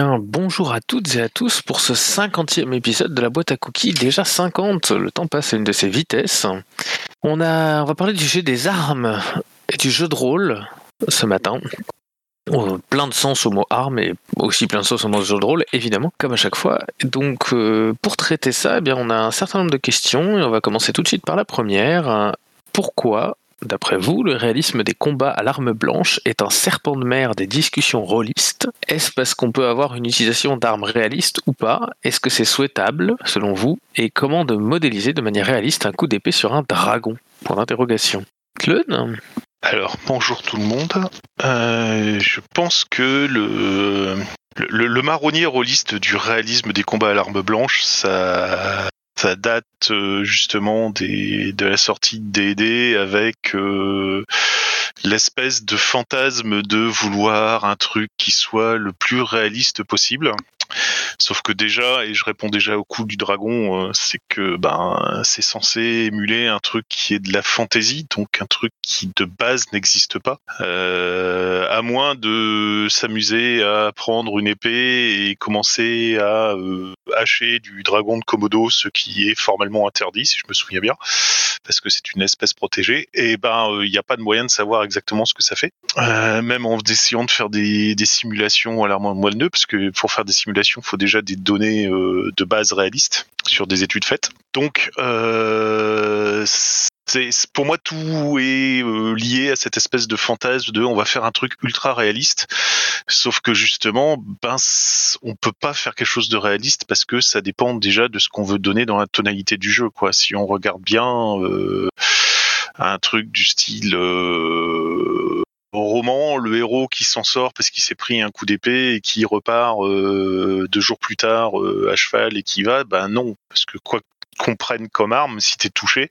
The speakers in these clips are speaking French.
bonjour à toutes et à tous pour ce 50e épisode de la boîte à cookies. Déjà 50, le temps passe à une de ses vitesses. On, a, on va parler du jeu des armes et du jeu de rôle ce matin. Oh, plein de sens au mot arme et aussi plein de sens au mot jeu de rôle, évidemment, comme à chaque fois. Donc, euh, pour traiter ça, eh bien, on a un certain nombre de questions et on va commencer tout de suite par la première. Pourquoi D'après vous, le réalisme des combats à l'arme blanche est un serpent de mer des discussions rôlistes? Est-ce parce qu'on peut avoir une utilisation d'armes réalistes ou pas? Est-ce que c'est souhaitable, selon vous? Et comment de modéliser de manière réaliste un coup d'épée sur un dragon? Point d'interrogation. Claude? Alors, bonjour tout le monde. Euh, je pense que le, le, le marronnier rôliste du réalisme des combats à l'arme blanche, ça, ça date euh, justement de la sortie de D&D avec euh, l'espèce de fantasme de vouloir un truc qui soit le plus réaliste possible. Sauf que déjà, et je réponds déjà au coup du dragon, euh, c'est que ben c'est censé émuler un truc qui est de la fantaisie, donc un truc qui de base n'existe pas. Euh, à moins de s'amuser à prendre une épée et commencer à euh, hacher du dragon de Komodo, ce qui est formellement interdit, si je me souviens bien, parce que c'est une espèce protégée. Et ben il n'y a pas de moyen de savoir exactement ce que ça fait. même en essayant de faire des, des simulations à l'arme moelle parce que pour faire des simulations il faut déjà des données euh, de base réalistes sur des études faites. Donc, euh, c'est pour moi tout est euh, lié à cette espèce de fantasme de on va faire un truc ultra réaliste sauf que justement ben on peut pas faire quelque chose de réaliste parce que ça dépend déjà de ce qu'on veut donner dans la tonalité du jeu si on regarde bien un truc du style roman, le héros qui s'en sort parce qu'il s'est pris un coup d'épée et qui repart euh, deux jours plus tard euh, à cheval et qui va, ben non, parce que quoi qu'on prenne comme arme, si t'es touché,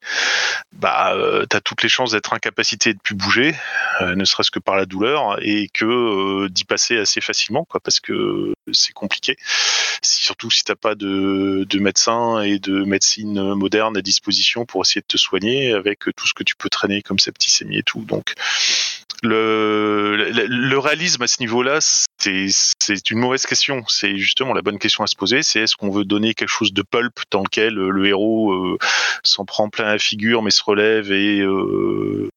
bah euh, t'as toutes les chances d'être incapacité de plus bouger, euh, ne serait-ce que par la douleur, et que d'y passer assez facilement, quoi, parce que c'est compliqué. Surtout si t'as pas de, de médecin et de médecine moderne à disposition pour essayer de te soigner avec tout ce que tu peux traîner comme septicémie et tout. Donc le, réalisme à ce niveau-là, c'est une mauvaise question. C'est justement la bonne question à se poser. C'est est-ce qu'on veut donner quelque chose de pulp dans lequel le héros euh, s'en prend plein la figure mais se relève et euh,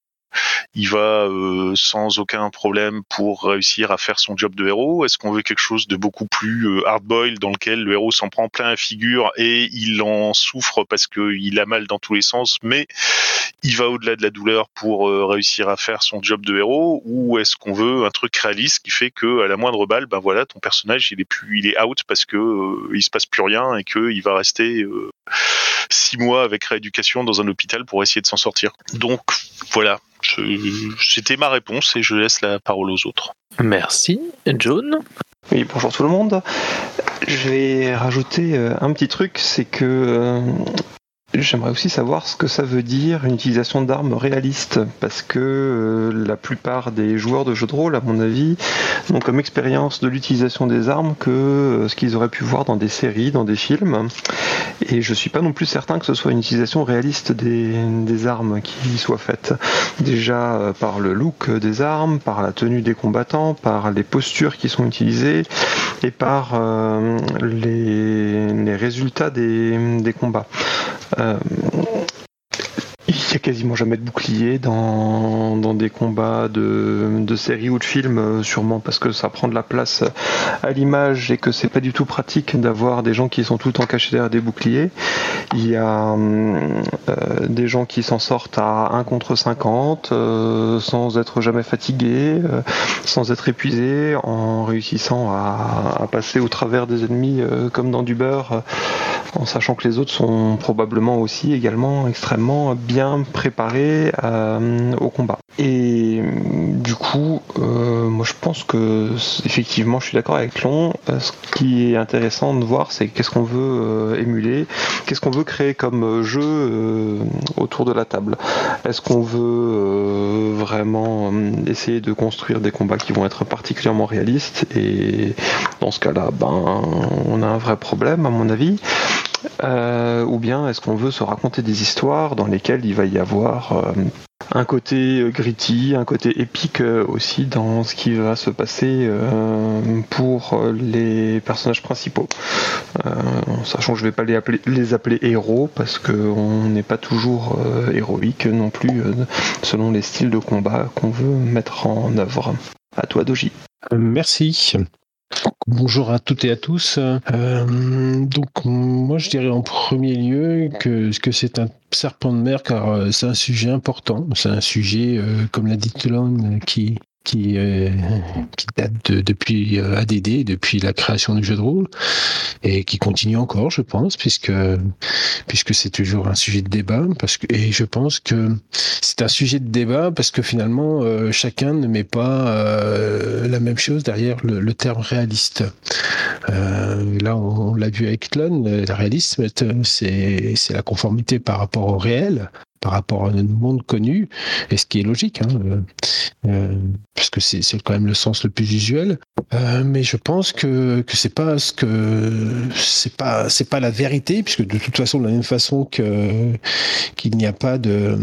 il va euh, sans aucun problème pour réussir à faire son job de héros. Est-ce qu'on veut quelque chose de beaucoup plus euh, hard-boiled dans lequel le héros s'en prend plein la figure et il en souffre parce qu'il a mal dans tous les sens, mais il va au-delà de la douleur pour euh, réussir à faire son job de héros? Ou est-ce qu'on veut un truc réaliste qui fait que à la moindre balle, ben voilà, ton personnage il est plus, il est out parce que il se passe plus rien et qu'il va rester six mois avec rééducation dans un hôpital pour essayer de s'en sortir. Donc voilà, c'était ma réponse et je laisse la parole aux autres. Merci. John Oui, bonjour tout le monde. Je vais rajouter euh, un petit truc, c'est que euh, J'aimerais aussi savoir ce que ça veut dire une utilisation d'armes réalistes, parce que euh, la plupart des joueurs de jeux de rôle, à mon avis, n'ont comme expérience de l'utilisation des armes que euh, ce qu'ils auraient pu voir dans des séries, dans des films. Et je suis pas non plus certain que ce soit une utilisation réaliste des, armes qui soit faite. Déjà euh, par le look des armes, par la tenue des combattants, par les postures qui sont utilisées et par les, résultats des combats. Euh, il n'y a quasiment jamais de bouclier dans, dans des combats de, de séries ou de films, euh, sûrement parce que ça prend de la place à l'image et que c'est pas du tout pratique d'avoir des gens qui sont tout le temps cachés derrière des boucliers. Il y a euh, des gens qui s'en sortent à 1 contre 50 euh, sans être jamais fatigués, euh, sans être épuisés, en réussissant à, à, passer au travers des ennemis comme dans du beurre, en sachant que les autres sont probablement aussi également extrêmement bien préparé euh, au combat. Et du coup, euh, moi je pense que effectivement, je suis d'accord avec Long. Euh, ce qui est intéressant de voir, c'est qu'est-ce qu'on veut émuler, qu'est-ce qu'on veut créer comme jeu autour de la table. Est-ce qu'on veut vraiment essayer de construire des combats qui vont être particulièrement réalistes? Et dans ce cas-là, ben, on a un vrai problème à mon avis. Euh, ou bien est-ce qu'on veut se raconter des histoires dans lesquelles il va y avoir euh, un côté gritty, un côté épique aussi dans ce qui va se passer pour les personnages principaux. sachant que je vais pas les appeler, les appeler héros parce qu'on n'est pas toujours héroïque non plus selon les styles de combat qu'on veut mettre en œuvre. À toi, Doji. merci. Bonjour à toutes et à tous. Euh, donc moi je dirais en premier lieu que, que c'est un serpent de mer car euh, c'est un sujet important. C'est un sujet, euh, comme l'a dit Toulon, qui, qui, euh, qui date de, depuis euh, ADD, depuis la création du jeu de rôle, et qui continue encore, je pense, puisque puisque c'est toujours un sujet de débat, parce que et je pense que c'est un sujet de débat parce que finalement euh, chacun ne met pas euh, la même chose derrière le, le terme réaliste. là, on, l'a vu avec Tlon, le réalisme, c'est la conformité par rapport au réel, par rapport à notre monde connu, et ce qui est logique, hein, euh, euh, parce que c'est quand même le sens le plus usuel. Euh, mais je pense que que c'est pas ce que c'est pas c'est pas la vérité, puisque de toute façon de la même façon que qu'il n'y a pas de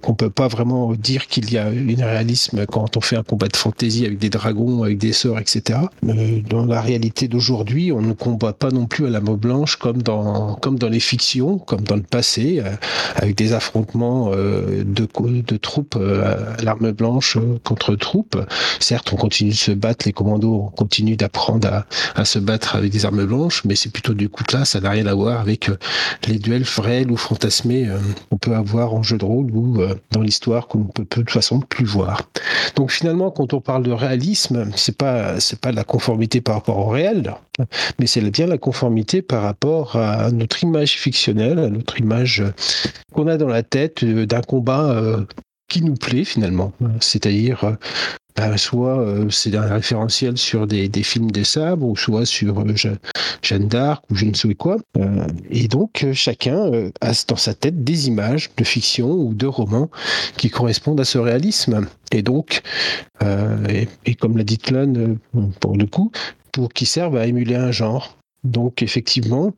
qu'on peut pas vraiment dire qu'il y a un réalisme quand on fait un combat de fantaisie avec des dragons, avec des sorts, etc. dans la réalité d'aujourd'hui, on ne combat pas non plus à la mot blanche comme dans comme dans les fictions, comme dans le passé, avec des affrontements euh, de, de troupes euh, l'arme blanche euh, contre troupes. Certes, on continue de se battre, les commandos continuent d'apprendre à, à, se battre avec des armes blanches, mais c'est plutôt du coup là, ça n'a rien à voir avec les duels réels ou fantasmés qu'on peut avoir en jeu de rôle ou dans l'histoire qu'on peut, peut de toute façon plus voir. Donc finalement, quand on parle de réalisme, c'est pas pas la conformité par rapport au réel, mais c'est bien la conformité par rapport à notre image fictionnelle, à notre image qu'on a dans la tête euh, d'un combat euh, qui nous plaît finalement. C'est-à-dire, euh, bah, soit c'est un référentiel sur des, films des sabres, ou soit sur Jeanne d'Arc, ou je ne sais quoi. et donc, chacun a dans sa tête des images de fiction ou de romans qui correspondent à ce réalisme. Et donc, et, comme l'a dit Tlon, pour le coup, pour qui servent à émuler un genre. Donc effectivement,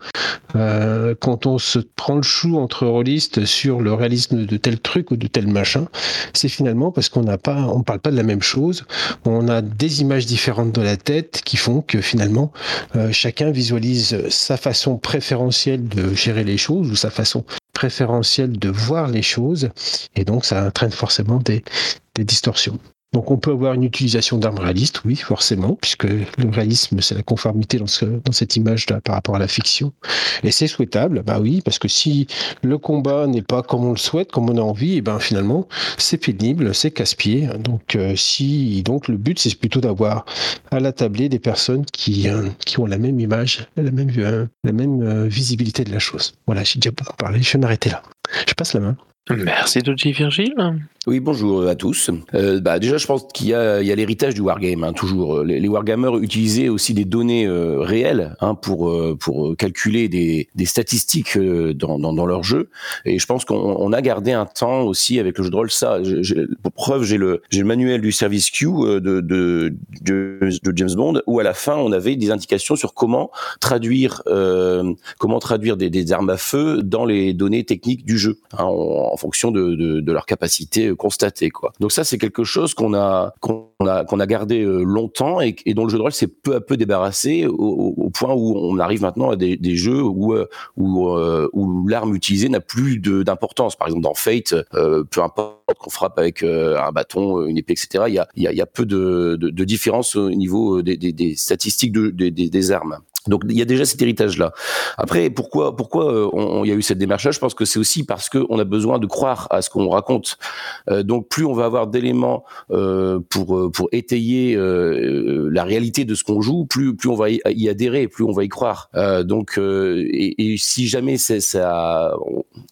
euh, quand on se prend le chou entre rôlistes sur le réalisme de tel truc ou de tel machin, c'est finalement parce qu'on n'a pas, on parle pas de la même chose. On a des images différentes dans la tête qui font que finalement euh, chacun visualise sa façon préférentielle de gérer les choses ou sa façon préférentielle de voir les choses, et donc ça entraîne forcément des, des distorsions. Donc on peut avoir une utilisation d'armes réalistes, oui, forcément, puisque le réalisme, c'est la conformité dans, ce, dans cette image-là par rapport à la fiction. Et c'est souhaitable, bah oui, parce que si le combat n'est pas comme on le souhaite, comme on a envie, et ben finalement, c'est pénible, c'est casse-pied. Donc euh, si, donc le but, c'est plutôt d'avoir à la tablée des personnes qui, euh, qui ont la même image, la même, euh, visibilité de la chose. Voilà, j'ai déjà beaucoup parlé, je vais m'arrêter là. Je passe la main. Merci Doji Virgile. Oui, bonjour à tous. Euh, bah, déjà, je pense qu'il y a, il y a l'héritage du wargame. Hein, toujours, les, wargamers utilisaient aussi des données euh, réelles hein, pour euh, pour calculer des, des statistiques euh, dans, dans, dans, leur jeu. Et je pense qu'on on a gardé un temps aussi avec le jeu de rôle. Ça, pour preuve, j'ai le j'ai le manuel du service Q de, de, de, James Bond où à la fin on avait des indications sur comment traduire comment traduire des, des, armes à feu dans les données techniques du jeu. Hein, en fonction de, de, de leur capacité constatée. Quoi. Donc ça, c'est quelque chose qu'on a qu'on a qu'on a gardé euh, longtemps et, dont le jeu de rôle s'est peu à peu débarrassé au, point où on arrive maintenant à des, jeux où euh, euh, où l'arme utilisée n'a plus d'importance. Par exemple, dans Fate, peu importe qu'on frappe avec un bâton, une épée, etc. Il y a, il y peu de, de, différence au niveau des, des, statistiques de, des, des armes. Donc il y a déjà cet héritage-là. Après, pourquoi pourquoi euh, il y a eu cette démarche-là? Je pense que c'est aussi parce qu'on a besoin de croire à ce qu'on raconte. Euh, donc plus on va avoir d'éléments euh, pour euh, pour étayer euh, la réalité de ce qu'on joue, plus plus on va y adhérer, plus on va y croire. donc et, et, si jamais c'est ça,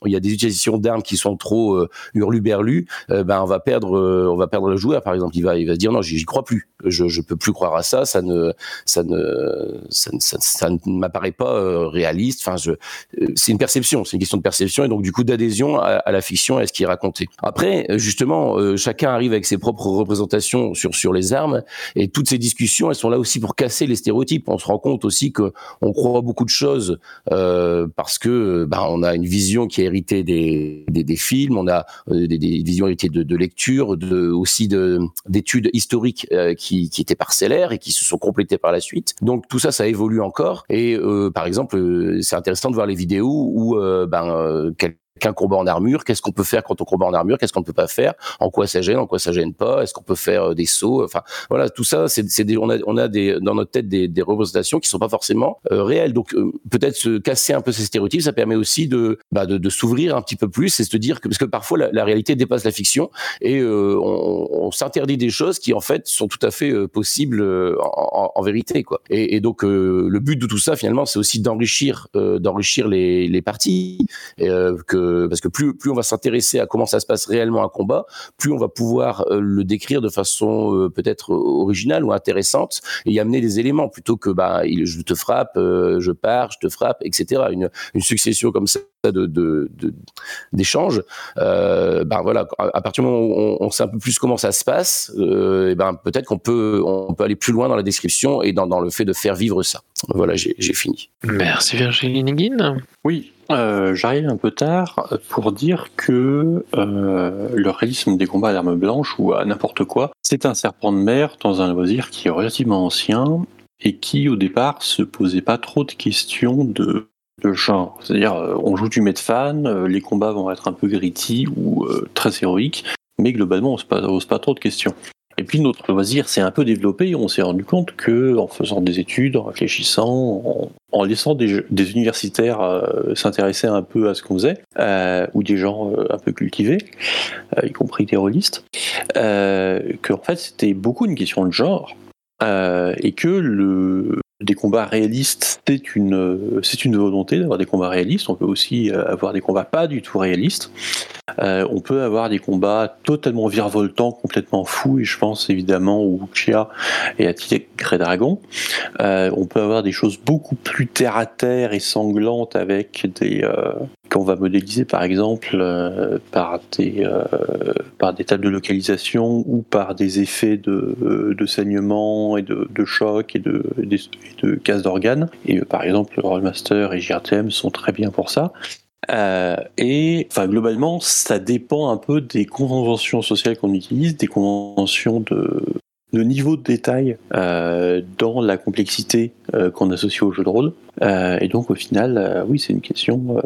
il y a des utilisations d'armes qui sont trop hurluberlues, ben on va perdre on va perdre le joueur par exemple. Il va il va se dire non j'y crois plus. Je je peux plus croire à ça. Ça ne ça ne ça, ça ça ne m'apparaît pas réaliste. Enfin, c'est une perception, c'est une question de perception et donc du coup d'adhésion à, la fiction et à ce qui est raconté. Après, justement, chacun arrive avec ses propres représentations sur sur les armes et toutes ces discussions, elles sont là aussi pour casser les stéréotypes. On se rend compte aussi que on croit beaucoup de choses parce que bah, on a une vision qui est héritée des, des, films, on a des, visions héritées de, de lecture, de aussi de d'études historiques qui, qui étaient parcellaires et qui se sont complétées par la suite. Donc tout ça, ça évolue Et euh, par exemple, euh, c'est intéressant de voir les vidéos où euh, ben, qu'un combat en armure, qu'est-ce qu'on peut faire quand on combat en armure, qu'est-ce qu'on ne peut pas faire, en quoi ça gêne, en quoi ça gêne pas, est-ce qu'on peut faire euh, des sauts, enfin voilà, tout ça, c'est, c'est on a, on a des, dans notre tête des, des représentations qui sont pas forcément euh, réelles. Donc euh, peut-être se casser un peu ces stéréotypes, ça permet aussi de, bah, de, de s'ouvrir un petit peu plus et se dire que parce que parfois la, la réalité dépasse la fiction et on, on, s'interdit des choses qui en fait sont tout à fait possibles en, en, vérité quoi. Et, et donc le but de tout ça finalement, c'est aussi d'enrichir, d'enrichir les, les parties et, que parce que plus plus on va s'intéresser à comment ça se passe réellement un combat, plus on va pouvoir euh, le décrire de façon euh, peut-être originale ou intéressante et y amener des éléments plutôt que bah je te frappe, euh, je pars, je te frappe, etc. Une, une succession comme ça de d'échanges. De, ben voilà, à partir du moment où on, on, sait un peu plus comment ça se passe, et ben peut-être qu'on peut on peut aller plus loin dans la description et dans, dans le fait de faire vivre ça. Voilà, j'ai fini. Merci Virginie Neguin. Oui, euh, j'arrive un peu tard pour dire que euh, le réalisme des combats à l'arme blanche ou à n'importe quoi, c'est un serpent de mer dans un loisir qui est relativement ancien et qui au départ se posait pas trop de questions de, genre. C'est-à-dire, euh, on joue du fan, les combats vont être un peu gritty ou très héroïques, mais globalement on se pose pas trop de questions. Et puis notre loisir s'est un peu développé on s'est rendu compte que en faisant des études, en réfléchissant, en, laissant des, universitaires euh, s'intéresser un peu à ce qu'on faisait, euh, ou des gens euh, un peu cultivés, y compris des rôlistes, que fait c'était beaucoup une question de genre. et que le, des combats réalistes, c'est une, c'est une volonté d'avoir des combats réalistes. On peut aussi avoir des combats pas du tout réalistes. Euh, on peut avoir des combats totalement virevoltants, complètement fous, et je pense évidemment au Wuxia et à Tigre Dragon. Euh, on peut avoir des choses beaucoup plus terre à terre et sanglantes avec des euh, qu'on va modéliser par exemple par des par des tables de localisation ou par des effets de, saignement et de, choc et de, de, de casse d'organes. Et par exemple, Rollmaster et JRTM sont très bien pour ça. Euh, et enfin, globalement, ça dépend un peu des conventions sociales qu'on utilise, des conventions de, de niveau de détail euh, dans la complexité euh, qu'on associe au jeu de rôle. et donc, au final, oui, c'est une question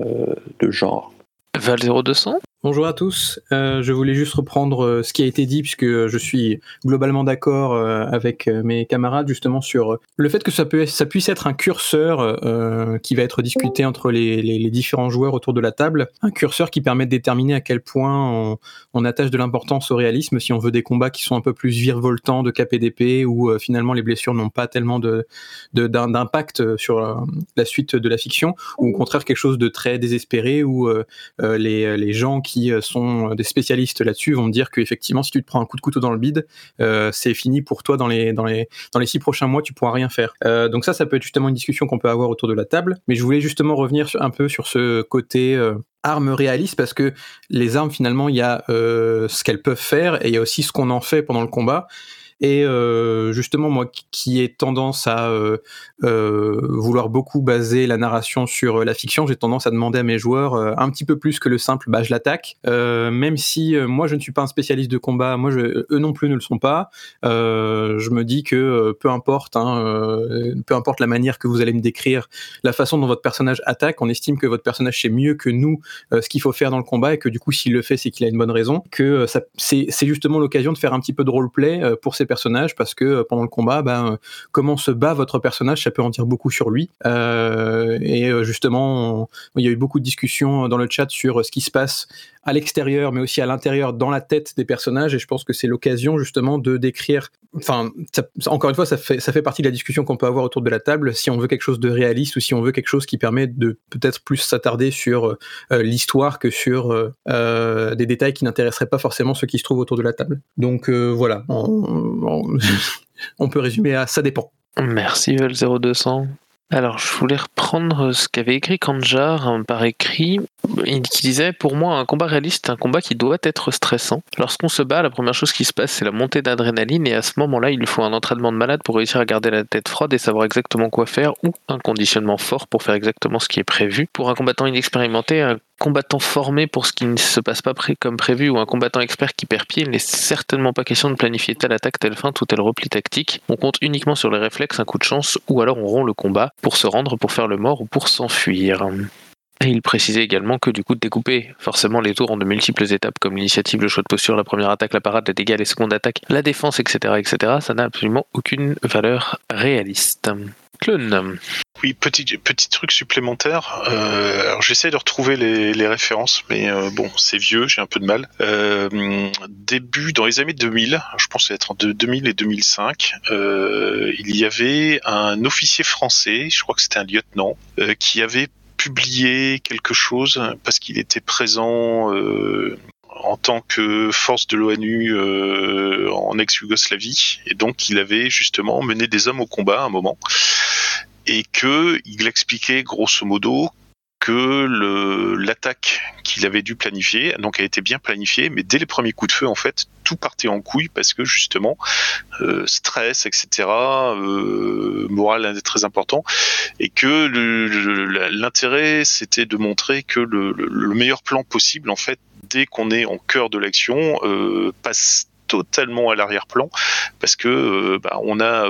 de genre. Val 0200 Bonjour à tous. Euh, je voulais juste reprendre euh, ce qui a été dit puisque je suis globalement d'accord euh, avec mes camarades justement sur le fait que ça, peut, ça puisse être un curseur qui va être discuté entre les, les, différents joueurs autour de la table. Un curseur qui permet de déterminer à quel point on, on attache de l'importance au réalisme si on veut des combats qui sont un peu plus virevoltants de KPDP où finalement les blessures n'ont pas tellement de, d'impact sur la suite de la fiction ou au contraire quelque chose de très désespéré où les, les gens qui euh, sont des spécialistes là-dessus vont me dire qu'effectivement, si tu te prends un coup de couteau dans le bide, euh, c'est fini pour toi dans les, dans, les, dans les six prochains mois, tu pourras rien faire. Euh, donc ça, ça peut être justement une discussion qu'on peut avoir autour de la table. Mais je voulais justement revenir un peu sur ce côté armes réalistes parce que les armes finalement il y a ce qu'elles peuvent faire et il y a aussi ce qu'on en fait pendant le combat et euh, justement, moi qui ai tendance à euh, euh, vouloir beaucoup baser la narration sur la fiction, j'ai tendance à demander à mes joueurs un petit peu plus que le simple bah je l'attaque. même si moi je ne suis pas un spécialiste de combat, moi eux non plus ne le sont pas. je me dis que peu importe, hein, peu importe la manière que vous allez me décrire, la façon dont votre personnage attaque, on estime que votre personnage sait mieux que nous ce qu'il faut faire dans le combat et que du coup s'il le fait c'est qu'il a une bonne raison. Que c'est justement l'occasion de faire un petit peu de roleplay pour ces personnages parce que euh, pendant le combat, ben, comment se bat votre personnage, ça peut en dire beaucoup sur lui. Euh, et justement, il y a eu beaucoup de discussions dans le chat sur ce qui se passe à l'extérieur, mais aussi à l'intérieur, dans la tête des personnages. Et je pense que c'est l'occasion justement de décrire. Enfin, encore une fois, ça fait, ça fait partie de la discussion qu'on peut avoir autour de la table. Si on veut quelque chose de réaliste ou si on veut quelque chose qui permet de peut-être plus s'attarder sur l'histoire que sur des détails qui n'intéresseraient pas forcément ceux qui se trouvent autour de la table. Donc voilà, on, peut résumer à ça dépend. Merci Vel0200. Alors, je voulais reprendre ce qu'avait écrit Kanjar hein, par écrit. Il disait Pour moi, un combat réaliste est un combat qui doit être stressant. Lorsqu'on se bat, la première chose qui se passe, c'est la montée d'adrénaline, et à ce moment-là, il faut un entraînement de malade pour réussir à garder la tête froide et savoir exactement quoi faire, ou un conditionnement fort pour faire exactement ce qui est prévu. Pour un combattant inexpérimenté, combattant formé pour ce qui ne se passe pas comme prévu ou un combattant expert qui perd pied, il n'est certainement pas question de planifier telle attaque, telle feinte ou tel repli tactique. On compte uniquement sur les réflexes, un coup de chance ou alors on rompt le combat pour se rendre, pour faire le mort ou pour s'enfuir. Et il précisait également que du coup de découper forcément les tours en de multiples étapes comme l'initiative, le choix de posture, la première attaque, la parade, les dégâts, les secondes attaques, la défense, etc., etc., ça n'a absolument aucune valeur réaliste. Oui, petit, petit truc supplémentaire. Euh, alors j'essaie de retrouver les, références, mais euh, bon, c'est vieux, j'ai un peu de mal. Euh, début dans les années 2000, je pense être entre 2000 et 2005, euh, il y avait un officier français, je crois que c'était un lieutenant, qui avait publié quelque chose parce qu'il était présent en tant que force de l'ONU euh, en ex-Yougoslavie. Et donc il avait justement mené des hommes au combat à un moment. Et que il expliquait grosso modo que l'attaque qu'il avait dû planifier donc a été bien planifiée. Mais dès les premiers coups de feu en fait tout partait en couille parce que justement euh, stress etc euh, moral très important. Et que l'intérêt c'était de montrer que le, meilleur plan possible en fait dès qu'on est en cœur de l'action euh, passe totalement à l'arrière-plan parce que euh, bah, on a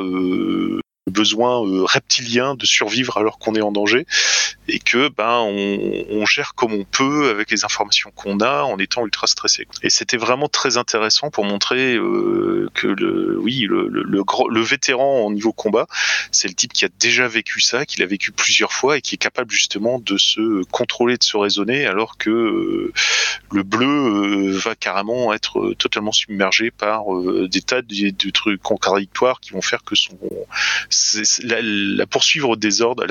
euh, besoin euh, reptilien de survivre alors qu'on est en danger et que ben on, on, gère comme on peut avec les informations qu'on a en étant ultra stressé. Et c'était vraiment très intéressant pour montrer euh, que le oui le, le, le, le, vétéran au niveau combat, c'est le type qui a déjà vécu ça, qui l'a vécu plusieurs fois et qui est capable justement de se contrôler, de se raisonner, alors que euh, le bleu euh, va carrément être totalement submergé par des tas de, de, trucs contradictoires qui vont faire que son la, poursuite des ordres,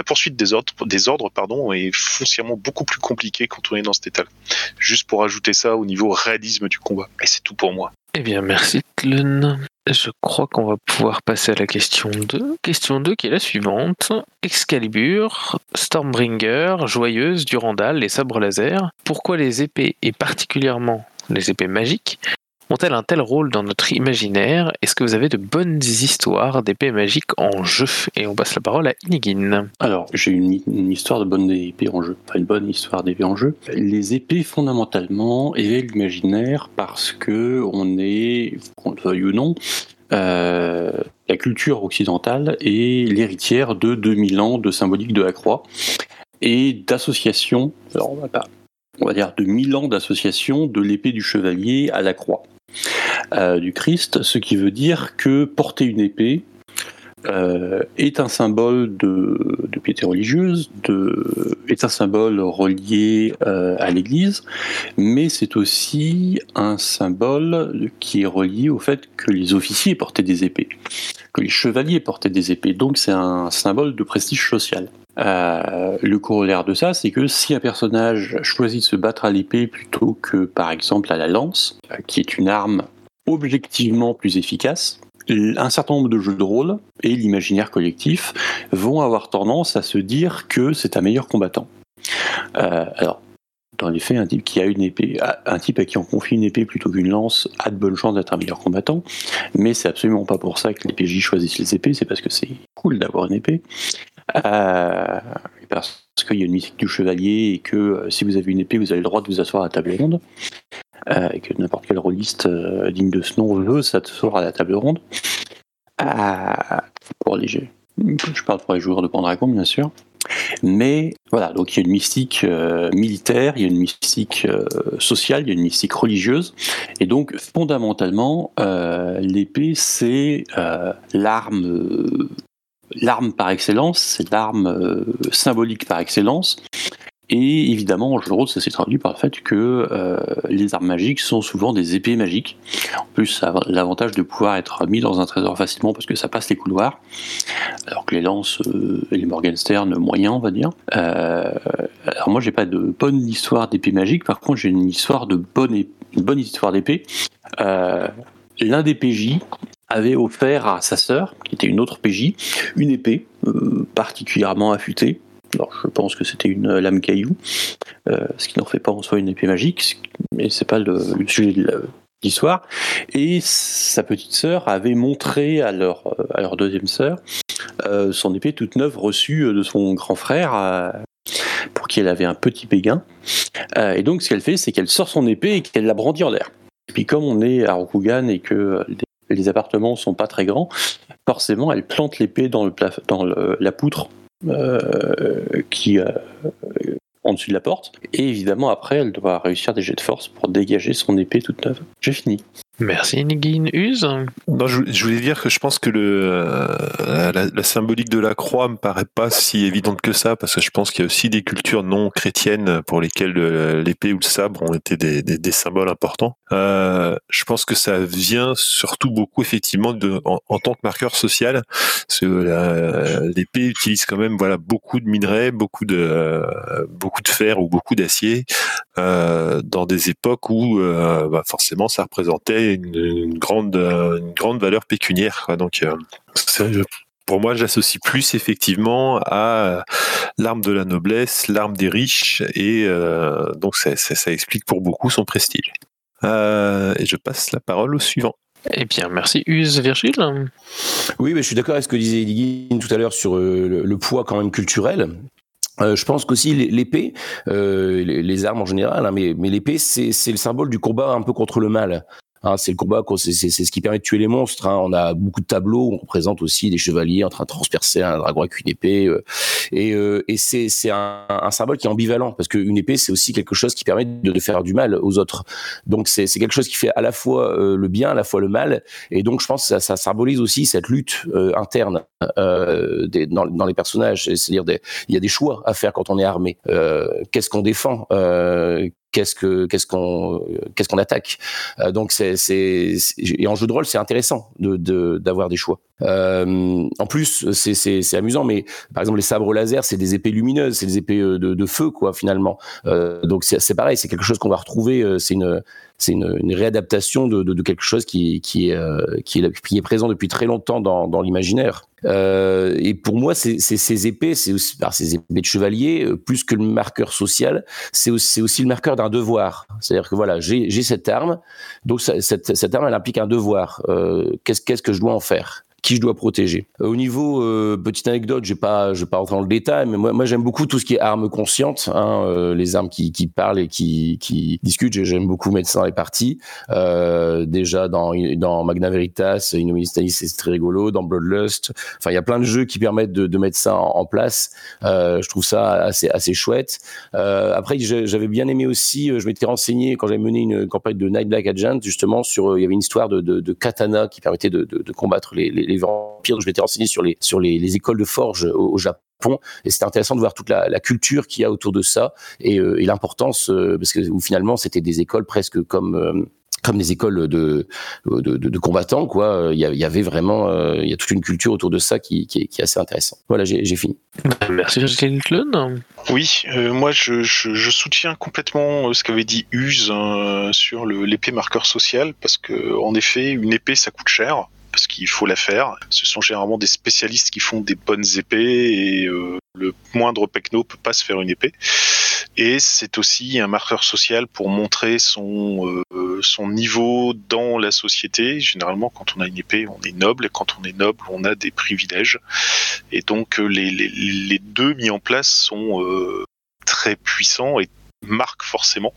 des ordres pardon, est foncièrement beaucoup plus compliquée quand on est dans cet état. Juste pour ajouter ça au niveau réalisme du combat. Et c'est tout pour moi. Eh bien, merci Tlun. Je crois qu'on va pouvoir passer à la question 2. Question 2 qui est la suivante. Excalibur, Stormbringer, Joyeuse, Durandal, les sabres laser. Pourquoi les épées et particulièrement les épées magiques ont-elles un tel rôle dans notre imaginaire? Est-ce que vous avez de bonnes histoires d'épées magiques en jeu? Et on passe la parole à Inigine. Alors, j'ai une, histoire de bonnes épées en jeu, pas une bonne histoire d'épées en jeu. Les épées, fondamentalement, éveillent l'imaginaire parce que on est, qu'on le veuille ou non, euh, la culture occidentale est l'héritière de 2000 ans de symbolique de la croix et d'associations, alors on va pas on va dire de 1000 ans d'association de l'épée du chevalier à la croix euh, du Christ, ce qui veut dire que porter une épée euh, est un symbole de, piété religieuse, est un symbole relié euh, à l'Église, mais c'est aussi un symbole qui est relié au fait que les officiers portaient des épées, que les chevaliers portaient des épées, donc c'est un symbole de prestige social. Euh, le corollaire de ça, c'est que si un personnage choisit de se battre à l'épée plutôt que par exemple à la lance, euh, qui est une arme objectivement plus efficace, un certain nombre de jeux de rôle et l'imaginaire collectif vont avoir tendance à se dire que c'est un meilleur combattant. Euh, alors, dans les faits, un un type à qui on confie une épée plutôt qu'une lance a de bonnes chances d'être un meilleur combattant, mais c'est absolument pas pour ça que les PJ choisissent les épées, c'est parce que c'est cool d'avoir une épée. Euh, parce qu'il y a une mystique du chevalier et que euh, si vous avez une épée, vous avez le droit de vous asseoir à la table ronde. Euh, et que n'importe quel rôliste digne de ce nom veut s'asseoir à la table ronde. Pour les. Je parle pour les joueurs de Pendragon, bien sûr. Mais voilà, donc il y a une mystique militaire, il y a une mystique sociale, il y a une mystique religieuse. Et donc, fondamentalement, l'épée, c'est l'arme l'arme par excellence, c'est l'arme euh, symbolique par excellence. Et évidemment, en jeu de rôle, ça s'est traduit par le fait que euh, les armes magiques sont souvent des épées magiques. En plus, ça a l'avantage de pouvoir être mis dans un trésor facilement parce que ça passe les couloirs, alors que les lances euh, et les Morgenstern, moyen, on va dire. Alors moi, j'ai pas de bonne histoire d'épée magique. Par contre, j'ai une histoire de bonne, bonne histoire d'épée. L'un des PJ avait offert à sa sœur, qui était une autre PJ, une épée euh, particulièrement affûtée. Alors, je pense que c'était une lame caillou, euh, ce qui n'en fait pas en soi une épée magique, mais c'est pas le, sujet de l'histoire. Et sa petite sœur avait montré à leur, deuxième sœur euh, son épée toute neuve reçue de son grand frère, euh, pour qui elle avait un petit béguin. Euh, et donc, ce qu'elle fait, c'est qu'elle sort son épée et qu'elle la brandit en l'air. Et puis, comme on est à Rokugan et que euh, les, appartements sont pas très grands, forcément, elle plante l'épée dans, la poutre euh, qui euh, en dessus de la porte. Et évidemment, après, elle doit réussir des jets de force pour dégager son épée toute neuve. J'ai fini. Merci Nigin. Use Non, je, voulais dire que je pense que le, euh, la, symbolique de la croix me paraît pas si évidente que ça, parce que je pense qu'il y a aussi des cultures non chrétiennes pour lesquelles euh, l'épée ou le sabre ont été des, symboles importants. Euh, je pense que ça vient surtout beaucoup effectivement en, tant que marqueur social, parce que la- l'épée utilise quand même voilà beaucoup de minerais, beaucoup de euh, beaucoup de fer ou beaucoup d'acier euh, dans des époques où euh, bah, forcément ça représentait une, une grande euh, une grande valeur pécuniaire. quoi. Donc euh, pour moi, j'associe plus effectivement à l'arme de la noblesse, l'arme des riches, et euh, donc ça, ça- ça explique pour beaucoup son prestige. Euh, et je passe la parole au suivant. Eh bien, merci Use. Virgile Oui, mais je suis d'accord avec ce que disait Edigine tout à l'heure sur euh, le, le poids quand même culturel. Euh, je pense qu'aussi l'é- l'épée, euh, les, armes en général, hein, mais, mais l'épée, c'est c'est le symbole du combat un peu contre le mal. Hein, c'est le combat, c'est ce qui permet de tuer les monstres. hein. On a beaucoup de tableaux, où on représente aussi des chevaliers en train de transpercer un dragon avec une épée. euh, et euh, et c'est un, un symbole qui est ambivalent, parce qu'une épée, c'est aussi quelque chose qui permet de, de faire du mal aux autres. Donc c'est quelque chose qui fait à la fois euh, le bien, à la fois le mal. Et donc, je pense que ça, ça symbolise aussi cette lutte euh, interne euh, des, dans, dans les personnages. C'est-à-dire, il y a des choix à faire quand on est armé. Euh, qu'est-ce qu'on défend? Qu'est-ce que qu'est-ce qu'on attaque Euh, Donc, c'est c'est et en jeu de rôle, c'est intéressant d'avoir des choix. Euh, en plus, c'est amusant, mais par exemple, les sabres laser, c'est des épées lumineuses, c'est des épées euh, de, de feu, quoi, finalement. Euh, donc, c'est pareil, c'est quelque chose qu'on va retrouver. euh, C'est une une, une réadaptation de, de, de quelque chose qui, qui, est, euh, qui, est, qui est présent depuis très longtemps dans, dans l'imaginaire. Euh, et pour moi, c'est ces épées, c'est aussi, ces épées de chevalier, plus que le marqueur social, c'est aussi, aussi le marqueur d'un devoir. C'est-à-dire que voilà, j'ai cette arme, donc cette, cette arme, elle implique un devoir. Euh, Qu'est-ce qu'est-ce que je dois en faire? Qui je dois protéger. Euh, Au niveau euh, petite anecdote, je vais pas, je vais pas rentrer dans le détail, mais moi, j'aime beaucoup tout ce qui est armes conscientes, hein, euh, les armes qui, parlent et qui, discutent. J'aime beaucoup mettre ça dans les parties. Déjà dans dans Magna Veritas, Talis, c'est très rigolo. Dans Bloodlust, enfin il y a plein de jeux qui permettent de, mettre ça en, place. Je trouve ça assez assez chouette. Après, j'avais bien aimé aussi. Je m'étais renseigné quand j'avais mené une campagne de Night Black Agent, justement sur. Il y avait une histoire de, katana qui permettait de, combattre les, les vampires. Je m'étais renseigné sur les sur les, les écoles de forge au, au Japon et c'était intéressant de voir toute la, la culture qu'il y a autour de ça et, euh, et l'importance euh, parce que où finalement c'était des écoles presque comme euh, comme des écoles de, de, de, de combattants, quoi. Il y, avait vraiment, euh, il y a toute une culture autour de ça qui, qui, est, qui est assez intéressant. Voilà, j'ai fini. Merci Virgile Clone. Oui, euh, moi je, je, je soutiens complètement ce qu'avait dit Use euh, sur le- l'épée marqueur social, parce que en effet, une épée ça coûte cher, parce qu'il faut la faire. Ce sont généralement des spécialistes qui font des bonnes épées et euh, le moindre pecno peut pas se faire une épée. Et c'est aussi un marqueur social pour montrer son euh, son niveau dans la société. Généralement, quand on a une épée, on est noble, et quand on est noble, on a des privilèges. Et donc euh, les, les, les deux mis en place sont très puissants et marquent forcément.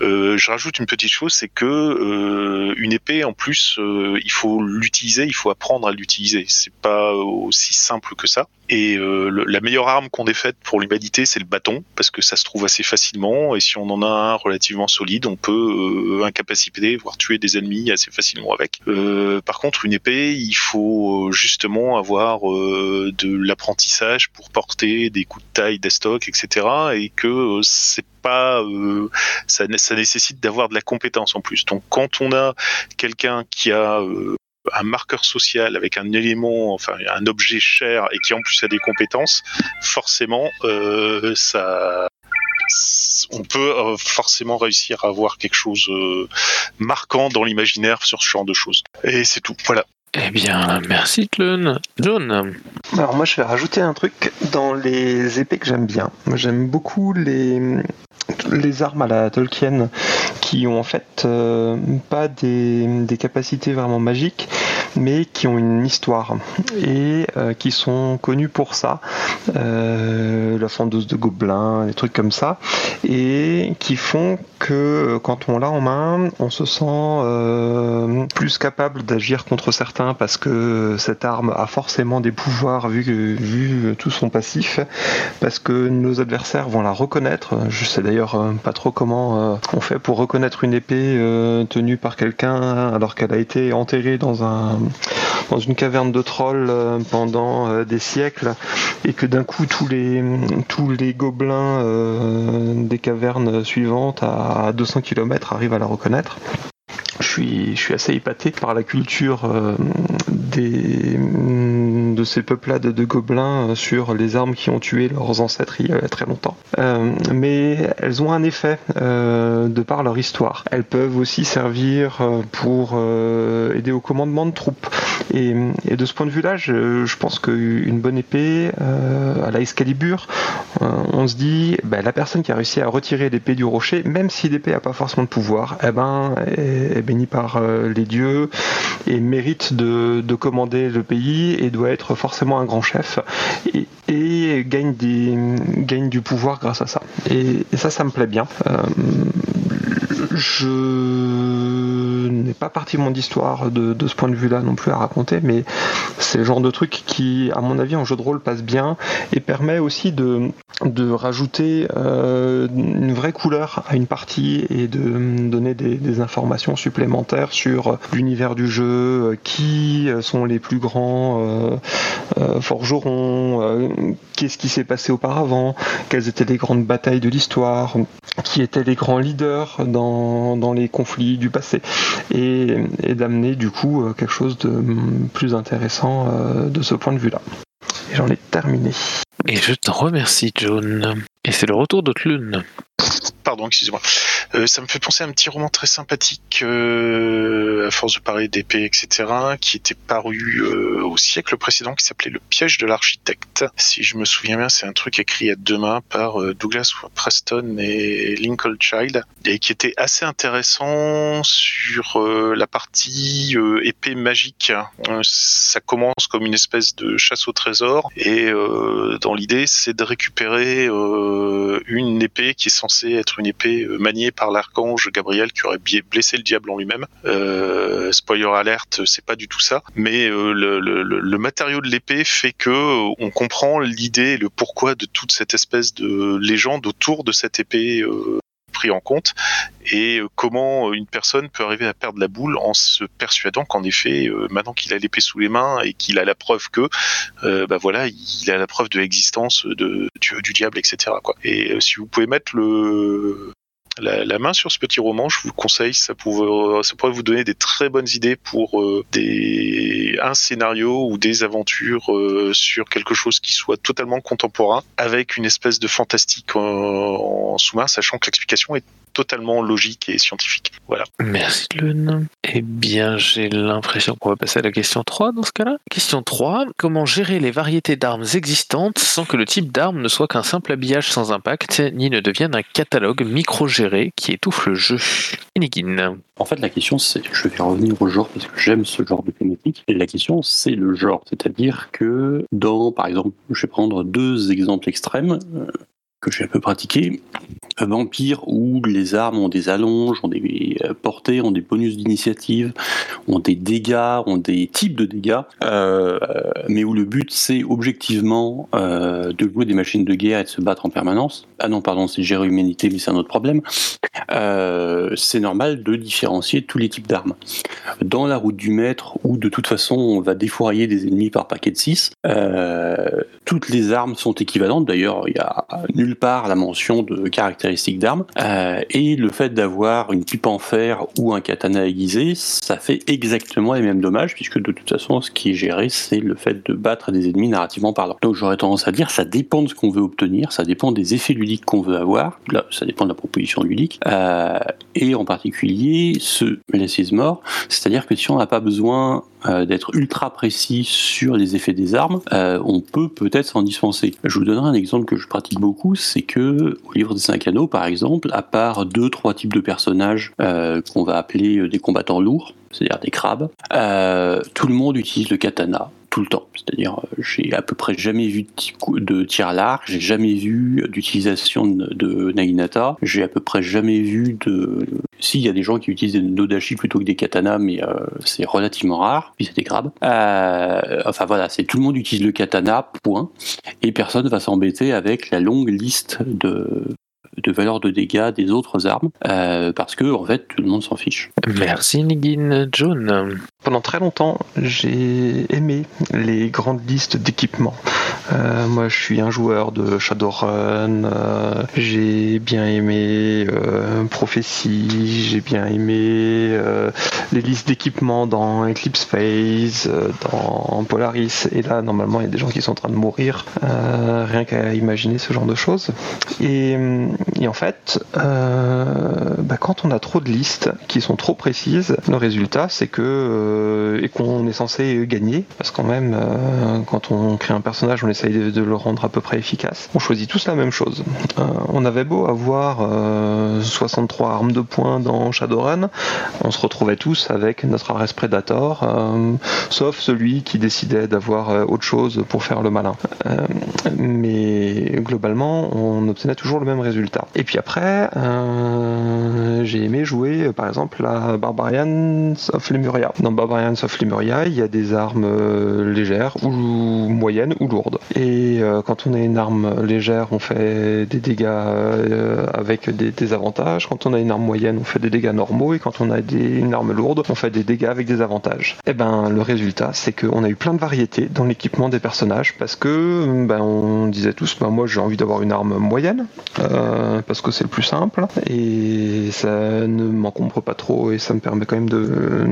Euh, je rajoute une petite chose, c'est que euh, une épée, en plus, euh, il faut l'utiliser, il faut apprendre à l'utiliser. C'est pas aussi simple que ça. Et euh, le- la meilleure arme qu'on ait faite pour l'humanité, c'est le bâton, parce que ça se trouve assez facilement. Et si on en a un relativement solide, on peut euh, incapaciter, voire tuer des ennemis assez facilement avec. Euh, par contre, une épée, il faut euh, justement avoir euh, de l'apprentissage pour porter des coups de taille, d'estoc, etc. Et que euh, c'est pas, euh, ça, ça nécessite d'avoir de la compétence en plus. Donc, quand on a quelqu'un qui a euh, un marqueur social avec un élément, enfin un objet cher et qui en plus a des compétences, forcément, euh, ça, on peut euh, forcément réussir à avoir quelque chose euh, marquant dans l'imaginaire sur ce genre de choses. Et c'est tout. Voilà. Eh bien, merci Clone. John. Alors moi je vais rajouter un truc dans les épées que j'aime bien. Moi j'aime beaucoup les les armes à la Tolkien qui ont en fait euh, pas des, des capacités vraiment magiques mais qui ont une histoire et euh, qui sont connus pour ça. Euh, la fendeuse de gobelins, des trucs comme ça, et qui font que quand on l'a en main, on se sent plus capable d'agir contre certains parce que cette arme a forcément des pouvoirs vu, vu tout son passif, parce que nos adversaires vont la reconnaître. Je sais d'ailleurs euh, pas trop comment euh, on fait pour reconnaître une épée euh, tenue par quelqu'un alors qu'elle a été enterrée dans un dans une caverne de trolls pendant des siècles et que d'un coup tous les tous les gobelins des cavernes suivantes à 200 km arrivent à la reconnaître. Je suis, assez épaté par la culture euh, des, de ces peuplades de gobelins euh, sur les armes qui ont tué leurs ancêtres il y a très longtemps. Euh, mais elles ont un effet de par leur histoire. Elles peuvent aussi servir pour aider au commandement de troupes. Et, de ce point de vue-là, je, pense qu'une bonne épée à la on se dit, ben, la personne qui a réussi à retirer l'épée du rocher, même si l'épée n'a pas forcément de pouvoir, eh ben, est, est par euh, les dieux et mérite de, de commander le pays et doit être forcément un grand chef et, gagne, du pouvoir grâce à ça. Et, et ça, ça me plaît bien. Euh, je n'ai pas partie mon histoire de, de ce point de vue-là non plus à raconter, mais c'est le genre de truc qui, à mon avis, en jeu de rôle passe bien et permet aussi de, de rajouter euh, une vraie couleur à une partie et de donner des, informations supplémentaires sur l'univers du jeu, euh, qui sont les plus grands euh, euh, forgerons, euh, qu'est-ce qui s'est passé auparavant, quelles étaient les grandes batailles de l'histoire, qui étaient les grands leaders dans, dans les conflits du passé, et, et d'amener du coup euh, quelque chose de mm, plus intéressant euh, de ce point de vue-là. Et j'en ai terminé. Et je t'en remercie, John. Et c'est le retour de. Pardon, excusez-moi. Euh, ça me fait penser à un petit roman très sympathique, euh, à force de parler d'épée, etc., qui était paru euh, au siècle précédent, qui s'appelait Le piège de l'architecte. Si je me souviens bien, c'est un truc écrit à deux mains par Douglas Preston et Lincoln Child, et qui était assez intéressant sur la partie épée magique. Ça commence comme une espèce de chasse au trésor, et dans l'idée, c'est de récupérer euh, une épée qui est censée être une épée euh, maniée par l'archange Gabriel qui aurait blessé le diable en lui-même. Euh, spoiler alerte, c'est pas du tout ça. Mais le, le- le- matériau de l'épée fait que on comprend l'idée, le pourquoi de toute cette espèce de légende autour de cette épée. Euh, pris en compte et euh, comment une personne peut arriver à perdre la boule en se persuadant qu'en effet euh, maintenant qu'il a l'épée sous les mains et qu'il a la preuve que euh, bah voilà il a la preuve de l'existence de Dieu du diable etc quoi. Et euh, si vous pouvez mettre le la, la main sur ce petit roman, je vous le conseille, ça, pourrait, ça pourrait vous donner des très bonnes idées pour euh, des, un scénario ou des aventures euh, sur quelque chose qui soit totalement contemporain, avec une espèce de fantastique en, en sous-main, sachant que l'explication est totalement logique et scientifique. Voilà. Merci Tlun. Eh bien, j'ai l'impression qu'on va passer à la question 3 dans ce cas-là. Question 3. Comment gérer les variétés d'armes existantes sans que le type d'arme ne soit qu'un simple habillage sans impact, ni ne devienne un catalogue micro-géré qui étouffe le jeu? Enigin. En fait, la question, c'est, je vais revenir au genre parce que j'aime ce genre de thématique. Et la question, c'est le genre. C'est-à-dire que dans, par exemple, je vais prendre deux exemples extrêmes que j'ai un peu pratiqués. Un vampire où les armes ont des allonges, ont des euh, portées, ont des bonus d'initiative, ont des dégâts, ont des types de dégâts, euh, mais où le but c'est objectivement euh, de jouer des machines de guerre et de se battre en permanence. Ah non, pardon, c'est gérer l'humanité, mais c'est un autre problème. C'est normal de différencier tous les types d'armes. Dans la route du maître, où de toute façon on va défourailler des ennemis par paquet de 6, euh, toutes les armes sont équivalentes. D'ailleurs, il n'y a nulle part la mention de caractéristiques d'armes. Euh, et le fait d'avoir une pipe en fer ou un katana aiguisé, ça fait exactement les mêmes dommages, puisque de toute façon, ce qui est géré, c'est le fait de battre des ennemis narrativement parlant. Donc j'aurais tendance à dire, ça dépend de ce qu'on veut obtenir, ça dépend des effets ludiques qu'on veut avoir. Là, ça dépend de la proposition ludique. Euh, et en particulier, ce Less is More, c'est-à-dire que si on n'a pas besoin euh, d'être ultra précis sur les effets des armes, euh, on peut peut-être s'en dispenser. Je vous donnerai un exemple que je pratique beaucoup, c'est que au livre des cinq anneaux, par exemple, à part deux, trois types de personnages euh, qu'on va appeler des combattants lourds, c'est-à-dire des crabes, tout le monde utilise le katana tout le temps. C'est-à-dire, j'ai à peu près jamais vu de tir à l'arc, j'ai jamais vu d'utilisation de, Naginata, j'ai à peu près jamais vu de. Si, y a des gens qui utilisent des Nodashi plutôt que des katanas, mais euh, c'est relativement rare, puis des crabes. Euh, enfin voilà, c'est tout le monde utilise le katana, point, et personne va s'embêter avec la longue liste de de valeur de dégâts des autres armes, euh, parce que en fait tout le monde s'en fiche. Merci Nigin John. Pendant très longtemps, j'ai aimé les grandes listes d'équipements. Euh, moi, je suis un joueur de Shadowrun. Euh, j'ai bien aimé euh, Prophecy. J'ai bien aimé les listes d'équipements dans Eclipse Phase, dans Polaris. Et là, normalement, il y a des gens qui sont en train de mourir. rien qu'à imaginer ce genre de choses. Et, en fait, bah, quand on a trop de listes qui sont trop précises, le résultat, c'est que euh, et qu'on est censé gagner, parce qu'en même, euh, quand on crée un personnage, on essaye de, le rendre à peu près efficace. On choisit tous la même chose. Euh, on avait beau avoir 63 armes de poing dans Shadowrun, on se retrouvait tous avec notre Ares Predator, sauf celui qui décidait d'avoir autre chose pour faire le malin. mais globalement, on obtenait toujours le même résultat. Et puis après, j'ai aimé jouer, par exemple, la Barbarians of Lemuria. Dans Barbarians of Lemuria, il y a des armes euh, légères ou moyennes ou lourdes. Et euh, quand on a une arme légère, on fait des dégâts euh, avec des, avantages. Quand on a une arme moyenne, on fait des dégâts normaux. Et quand on a une arme lourde, on fait des dégâts avec des avantages. Et eh ben le résultat, c'est qu'on a eu plein de variétés dans l'équipement des personnages parce que ben, on disait tous, ben, moi j'ai envie d'avoir une arme moyenne parce que c'est le plus simple et ça ne m'encombre pas trop et ça me permet quand même de,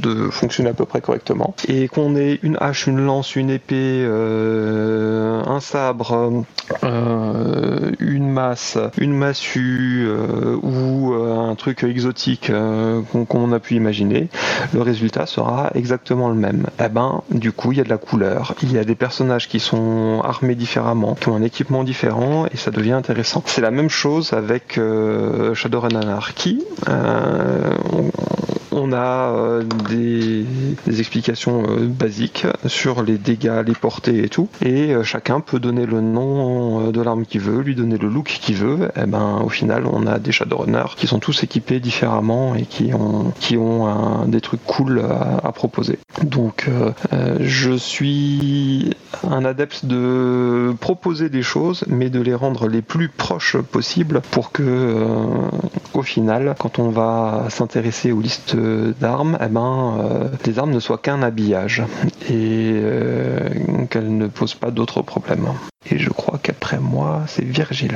de fonctionne à peu près correctement. Et qu'on ait une hache, une lance, une épée, euh, un sabre, euh, une masse, une massue euh, ou un truc exotique qu'on a pu imaginer, le résultat sera exactement le même. Eh ben, du coup, il y a de la couleur, il y a des personnages qui sont armés différemment, qui ont un équipement différent et ça devient intéressant. C'est la même avec Shadowrun Anarchy. On, on a des des, explications euh, basiques sur les dégâts, les portées et tout. Et euh, chacun peut donner le nom euh, de l'arme qu'il veut, lui donner le look qu'il veut. Et ben au final, on a des Shadowrunners qui sont tous équipés différemment et qui ont, qui ont des trucs cool à, proposer. Donc je suis un adepte de proposer des choses, mais de les rendre les plus proches possibles pour que au final, quand on va s'intéresser aux listes d'armes, eh ben, euh, les armes ne soient qu'un habillage et euh, qu'elles ne posent pas d'autres problèmes. Et je crois qu'après moi, c'est Virgile.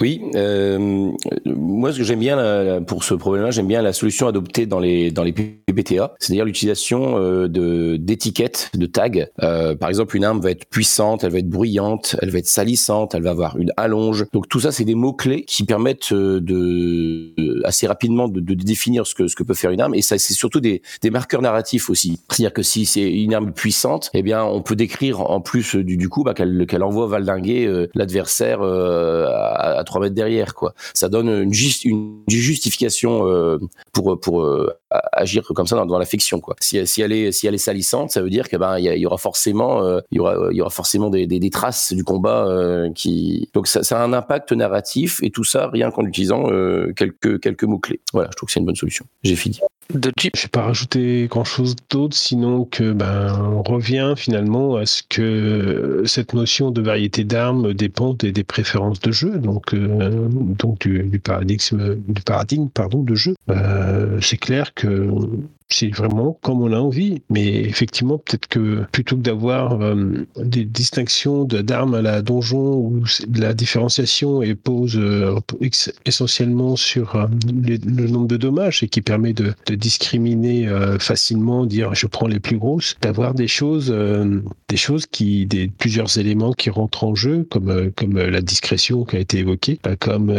Oui, euh, moi ce que j'aime bien pour ce problème-là, j'aime bien la solution adoptée dans les dans les PBTA, c'est-à-dire l'utilisation euh, de d'étiquettes, de tags. Euh, par exemple, une arme va être puissante, elle va être bruyante, elle va être salissante, elle va avoir une allonge. Donc tout ça, c'est des mots clés qui permettent de assez rapidement de, définir ce que ce que peut faire une arme. Et ça, c'est surtout des des marqueurs narratifs aussi. C'est-à-dire que si c'est une arme puissante, eh bien, on peut décrire en plus du, du coup bah, qu'elle qu'elle envoie valdinguer euh, l'adversaire euh, à, 3 mètres derrière. Quoi. Ça donne une, justification euh, pour, pour agir comme ça dans, l'affection. Quoi. Si, elle est, si elle est salissante, ça veut dire qu'il ben, y, y, aura forcément, y aura, y aura forcément des, des, traces du combat qui. Donc ça, a un impact narratif et tout ça rien qu'en utilisant quelques, quelques mots-clés. Voilà, je trouve que c'est une bonne solution. J'ai fini de Jeep. Je vais pas rajouter grand chose d'autre, sinon que ben on revient finalement à ce que cette notion de variété d'armes dépend des, préférences de jeu, donc euh, donc du, du, paradigme du paradigme pardon de jeu. Euh, c'est clair que c'est vraiment comme on a envie. Mais effectivement, peut-être que plutôt que d'avoir euh, des distinctions d'armes à la donjon où la différenciation et pose euh, essentiellement sur euh, le nombre de dommages et qui permet de, discriminer facilement, dire je prends les plus grosses, d'avoir des choses, des choses qui, des plusieurs éléments qui rentrent en jeu, comme comme la discrétion qui a été évoquée, comme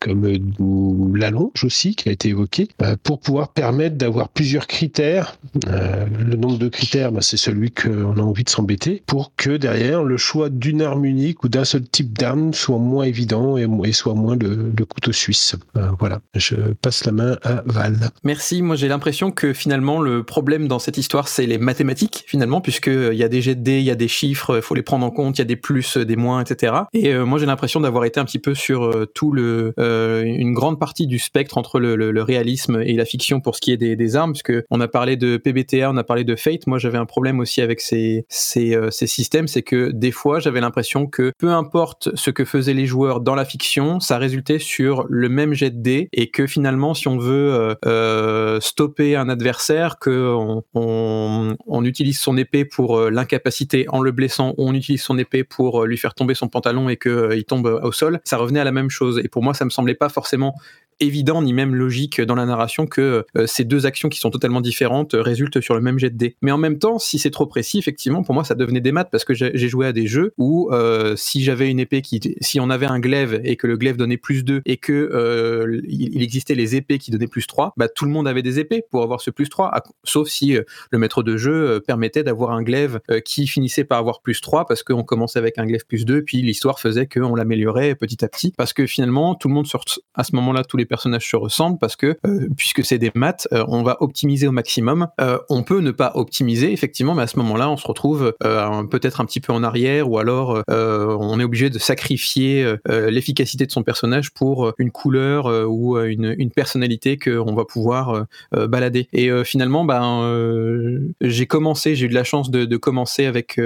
comme l'allonge aussi qui a été évoquée, pour pouvoir permettre d'avoir plus plusieurs critères. Euh, le nombre de critères, bah, c'est celui qu'on a envie de s'embêter pour que derrière le choix d'une arme unique ou d'un seul type d'arme soit moins évident et, soit moins le, le couteau suisse. Euh, voilà, je passe la main à Val. Merci. Moi, j'ai l'impression que finalement, le problème dans cette histoire, c'est les mathématiques, finalement, puisqu'il y a des jets de dés, il y a des chiffres, il faut les prendre en compte, il y a des plus, des moins, etc. Et euh, moi, j'ai l'impression d'avoir été un petit peu sur euh, tout le, euh, une grande partie du spectre entre le, réalisme et la fiction pour ce qui est des armes, parce que on a parlé de PBTA, on a parlé de Fate. Moi, j'avais un problème aussi avec ces, ces, systèmes, c'est que des fois, j'avais l'impression que peu importe ce que faisaient les joueurs dans la fiction, ça résultait sur le même jet de dés et que finalement, si on veut euh, stopper un adversaire, que on, utilise son épée pour l'incapaciter en le blessant, ou on utilise son épée pour lui faire tomber son pantalon et qu'il il tombe au sol, ça revenait à la même chose. Et pour moi, ça me semblait pas forcément évident ni même logique dans la narration que euh, ces deux actions qui sont totalement différentes euh, résultent sur le même jet de dés. Mais en même temps, si c'est trop précis, effectivement, pour moi, ça devenait des maths parce que j'ai joué à des jeux où euh, si j'avais une épée qui, si on avait un glaive et que le glaive donnait plus 2 et que euh, il existait les épées qui donnaient plus 3, bah, tout le monde avait des épées pour avoir ce plus 3, sauf si le maître de jeu permettait d'avoir un glaive qui finissait par avoir plus 3 parce qu'on commençait avec un glaive plus 2, puis l'histoire faisait qu'on l'améliorait petit à petit parce que finalement, tout le monde sort à ce moment-là, tous les personnages se ressemblent parce que euh, puisque c'est des maths, euh, on va optimiser au maximum. Euh, on peut ne pas optimiser effectivement, mais à ce moment-là, on se retrouve peut-être un petit peu en arrière ou alors on est obligé de sacrifier l'efficacité de son personnage pour une couleur ou une, une personnalité qu'on va pouvoir balader. Et finalement, ben j'ai commencé, j'ai eu de la chance de, commencer avec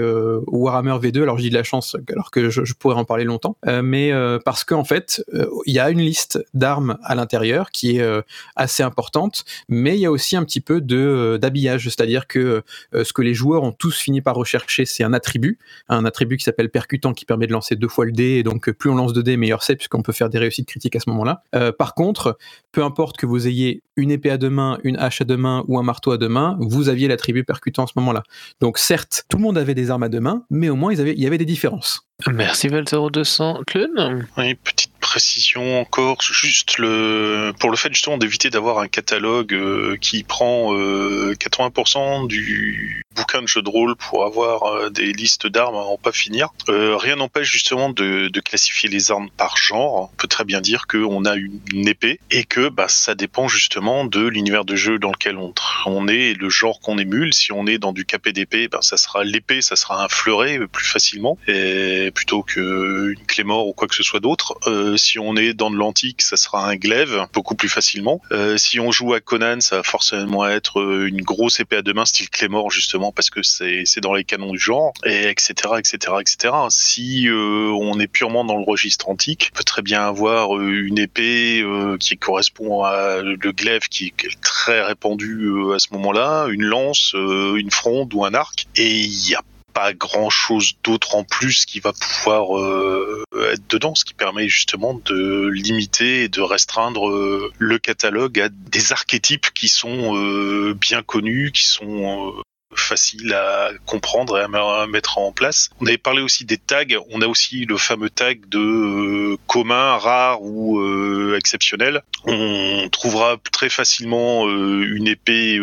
Warhammer V2. Alors dis de la chance alors que je, je pourrais en parler longtemps, mais parce qu'en fait, il y a une liste d'armes à l'intérieur qui est euh, assez importante, mais il y a aussi un petit peu de euh, d'habillage, c'est-à-dire que euh, ce que les joueurs ont tous fini par rechercher, c'est un attribut, un attribut qui s'appelle percutant qui permet de lancer deux fois le dé, et donc plus on lance de dés, meilleur c'est, puisqu'on peut faire des réussites critiques à ce moment-là. par contre, peu importe que vous ayez une épée à deux mains, une hache à deux mains ou un marteau à deux mains, vous aviez l'attribut percutant à ce moment-là. Donc certes, tout le monde avait des armes à deux mains, mais au moins ils avaient, il y avait des différences. Merci Val0200. Clun Oui, petite précision encore, juste le pour le fait justement d'éviter d'avoir un catalogue euh, qui prend euh, 80% du bouquin de jeu de rôle pour avoir euh, des listes d'armes à en pas finir. Euh, rien n'empêche justement de, classifier les armes par genre. On peut très bien dire qu'on a une, épée et que bah, ça dépend justement de l'univers de jeu dans lequel on, est et le genre qu'on émule. Si on est dans du KPDP, bah, ça sera l'épée, ça sera un fleuret plus facilement et plutôt qu'une clé mort ou quoi que ce soit d'autre. Euh, si on est dans de l'antique, ça sera un glaive beaucoup plus facilement. Euh, si on joue à Conan, ça va forcément être une grosse épée à deux mains style Clémor justement parce que c'est dans les canons du genre et etc etc etc. Si euh, on est purement dans le registre antique, on peut très bien avoir euh, une épée euh, qui correspond à le glaive qui est très répandu euh, à ce moment-là, une lance, euh, une fronde ou un arc et il y a pas grand chose d'autre en plus qui va pouvoir euh, être dedans, ce qui permet justement de limiter et de restreindre euh, le catalogue à des archétypes qui sont euh, bien connus, qui sont faciles à comprendre et à mettre en place. On avait parlé aussi des tags. On a aussi le fameux tag de euh, commun, rare ou euh, exceptionnel. On trouvera très facilement euh, une épée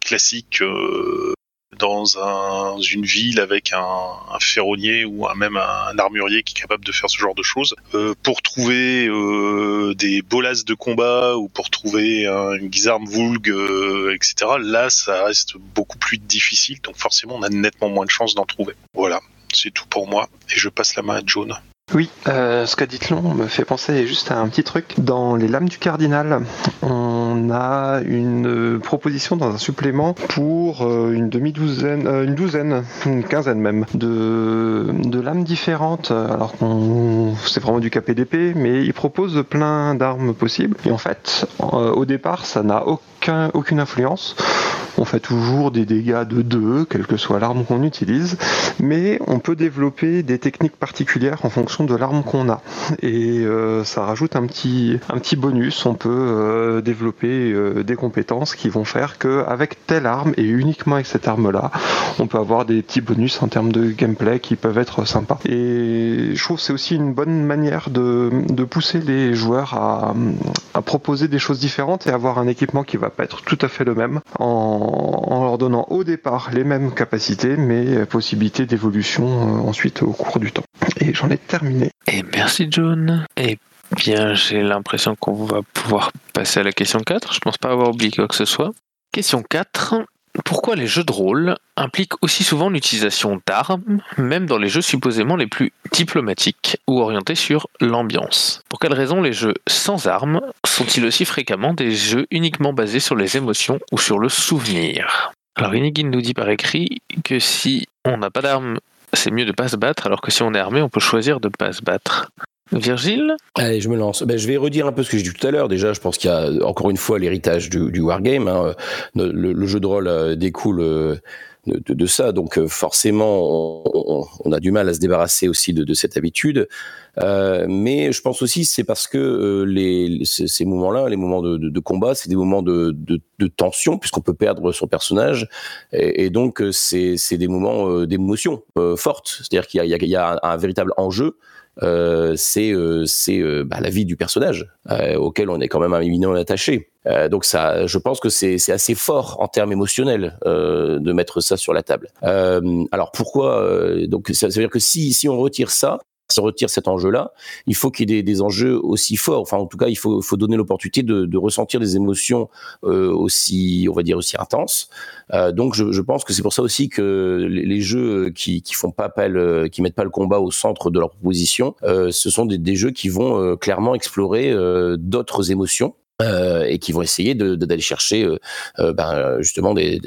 classique dans un, une ville avec un, ferronnier ou même un, armurier qui est capable de faire ce genre de choses. Euh, pour trouver euh, des bolasses de combat ou pour trouver un, une guisarme vulgue, euh, etc., là, ça reste beaucoup plus difficile. Donc forcément, on a nettement moins de chances d'en trouver. Voilà, c'est tout pour moi. Et je passe la main à John. Oui, euh, ce qu'a dit Tlon me fait penser juste à un petit truc. Dans les lames du cardinal, on a une proposition dans un supplément pour euh, une demi-douzaine, euh, une douzaine, une quinzaine même, de, de lames différentes. Alors qu'on c'est vraiment du KPDP, mais il propose plein d'armes possibles. Et en fait, euh, au départ, ça n'a aucun, aucune influence. On fait toujours des dégâts de 2, quelle que soit l'arme qu'on utilise, mais on peut développer des techniques particulières en fonction de l'arme qu'on a. Et euh, ça rajoute un petit, un petit bonus. On peut euh, euh, des compétences qui vont faire qu'avec telle arme et uniquement avec cette arme-là, on peut avoir des petits bonus en termes de gameplay qui peuvent être sympas. Et je trouve c'est aussi une bonne manière de, pousser les joueurs à, proposer des choses différentes et avoir un équipement qui va pas être tout à fait le même en, en leur donnant au départ les mêmes capacités mais possibilité d'évolution euh, ensuite au cours du temps. Et j'en ai terminé. Et merci John. Et bien, j'ai l'impression qu'on va pouvoir passer à la question 4. Je pense pas avoir oublié quoi que ce soit. Question 4. Pourquoi les jeux de rôle impliquent aussi souvent l'utilisation d'armes, même dans les jeux supposément les plus diplomatiques ou orientés sur l'ambiance? Pour quelles raisons les jeux sans armes sont-ils aussi fréquemment des jeux uniquement basés sur les émotions ou sur le souvenir? Alors Inigin nous dit par écrit que si on n'a pas d'armes, c'est mieux de pas se battre, alors que si on est armé, on peut choisir de pas se battre. Virgile Allez, je me lance. Ben, je vais redire un peu ce que j'ai dit tout à l'heure. Déjà, je pense qu'il y a encore une fois l'héritage du, du wargame. hein. Le, jeu de rôle euh, découle euh, de, ça, donc euh, forcément, on, a du mal à se débarrasser aussi de, cette habitude. Mais je pense aussi c'est parce que ces, moments-là, les moments de, combat, c'est des moments de, tension puisqu'on peut perdre son personnage, et, donc c'est des moments euh, d'émotion forte. C'est-à-dire qu'il y a, un, véritable enjeu c'est euh, c'est euh, bah, la vie du personnage euh, auquel on est quand même éminemment attaché. Euh, donc ça, je pense que c'est assez fort en termes émotionnels euh, de mettre ça sur la table. Euh, alors pourquoi euh, Donc ça, ça veut dire que si si on retire ça, on retire cet enjeu-là, il faut qu'il y ait des, enjeux aussi forts. Enfin, en tout cas, il faut, donner l'opportunité de, ressentir des émotions euh, aussi, on va dire aussi intenses. Euh, donc, je, pense que c'est pour ça aussi que les, jeux qui, qui font pas appel, euh, qui mettent pas le combat au centre de leur proposition, ce sont des, jeux qui vont clairement explorer d'autres émotions. et qui vont essayer d'aller chercher ben, justement des,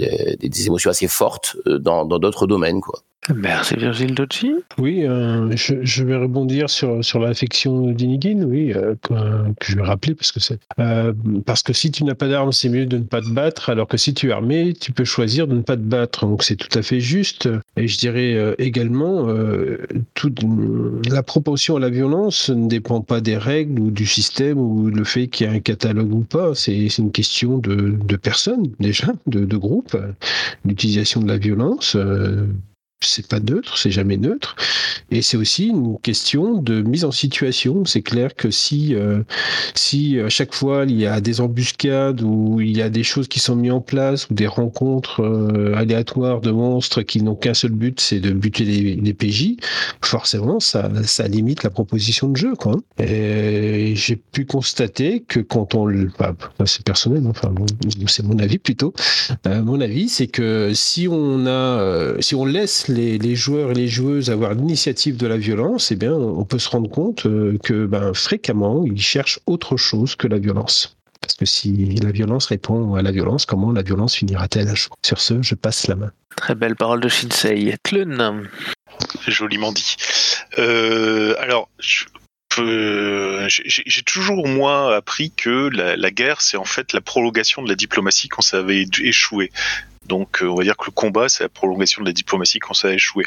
émotions assez fortes dans d'autres domaines quoi. Merci Virgile Dodgy. Oui, euh, je, vais rebondir sur, sur l'affection d'Inigin, oui, euh, que, je vais rappeler, parce que c'est euh, parce que si tu n'as pas d'armes, c'est mieux de ne pas te battre, alors que si tu es armé, tu peux choisir de ne pas te battre. Donc c'est tout à fait juste. Et je dirais également, toute la proportion à la violence ne dépend pas des règles ou du système ou le fait qu'il y ait un catalogue ou pas. C'est c'est une question de, de personnes déjà, de, de groupe. L'utilisation de la violence. C'est pas neutre, c'est jamais neutre. Et c'est aussi une question de mise en situation. C'est clair que si, euh, si à chaque fois il y a des embuscades ou il y a des choses qui sont mises en place ou des rencontres euh, aléatoires de monstres qui n'ont qu'un seul but, c'est de buter les, les PJ, forcément ça, ça limite la proposition de jeu. Quoi. Et j'ai pu constater que quand on le. Enfin, c'est personnel, enfin, c'est mon avis plutôt. Euh, mon avis, c'est que si on a, si on laisse les, les joueurs et les joueuses avoir l'initiative de la violence, eh bien, on peut se rendre compte euh, que ben, fréquemment, ils cherchent autre chose que la violence. Parce que si la violence répond à la violence, comment la violence finira-t-elle un jour? Sur ce, je passe la main. Très belle parole de Shinsei. Tlun. joliment dit. Euh, alors, je j'ai j'ai toujours moi appris que la, la guerre, c'est en fait la prolongation de la diplomatie quand ça avait échoué. Donc, euh, on va dire que le combat, c'est la prolongation de la diplomatie quand ça a échoué.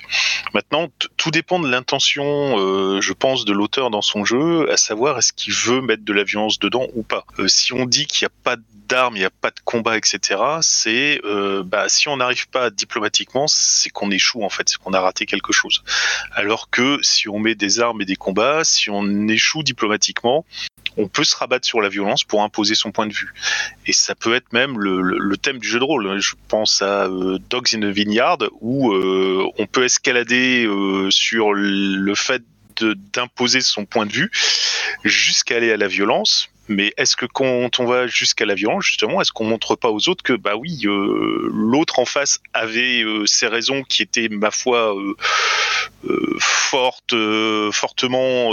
Maintenant, tout dépend de l'intention, euh, je pense, de l'auteur dans son jeu, à savoir est-ce qu'il veut mettre de la violence dedans ou pas. Euh, si on dit qu'il n'y a pas d'armes, il n'y a pas de combat, etc., c'est euh, bah, si on n'arrive pas diplomatiquement, c'est qu'on échoue en fait, c'est qu'on a raté quelque chose. Alors que si on met des armes et des combats, si on échoue diplomatiquement, on peut se rabattre sur la violence pour imposer son point de vue. Et ça peut être même le, thème du jeu de rôle. Je pense à euh, Dogs in a Vineyard, où euh, on peut escalader euh, sur le fait d'imposer son point de vue jusqu'à aller à la violence. Mais est-ce que quand on va jusqu'à la violence, justement, est-ce qu'on montre pas aux autres que, bah oui, l'autre en face avait ses raisons qui étaient, ma foi, fortes, fortement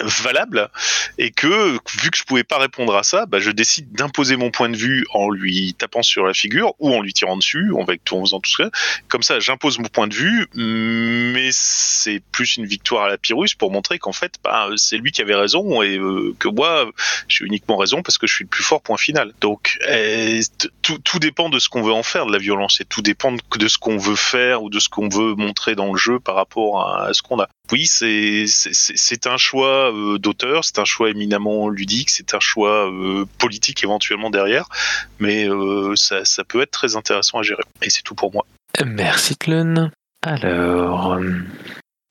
valables, et que vu que je pouvais pas répondre à ça, bah, je décide d'imposer mon point de vue en lui tapant sur la figure ou en lui tirant dessus, en, avec, en faisant tout ça. Comme ça, j'impose mon point de vue, mais c'est plus une victoire à la Pyrrhus pour montrer qu'en fait, bah, c'est lui qui avait raison et euh, que moi, j'ai uniquement raison parce que je suis le plus fort. Point final. Donc, t- tout, tout dépend de ce qu'on veut en faire de la violence et tout dépend de ce qu'on veut faire ou de ce qu'on veut montrer dans le jeu par rapport à, ce qu'on a. Oui, c'est c'est un choix euh, d'auteur, c'est un choix éminemment ludique, c'est un choix euh, politique éventuellement derrière, mais euh, ça, peut être très intéressant à gérer. Et c'est tout pour moi. Merci Tlun. Alors,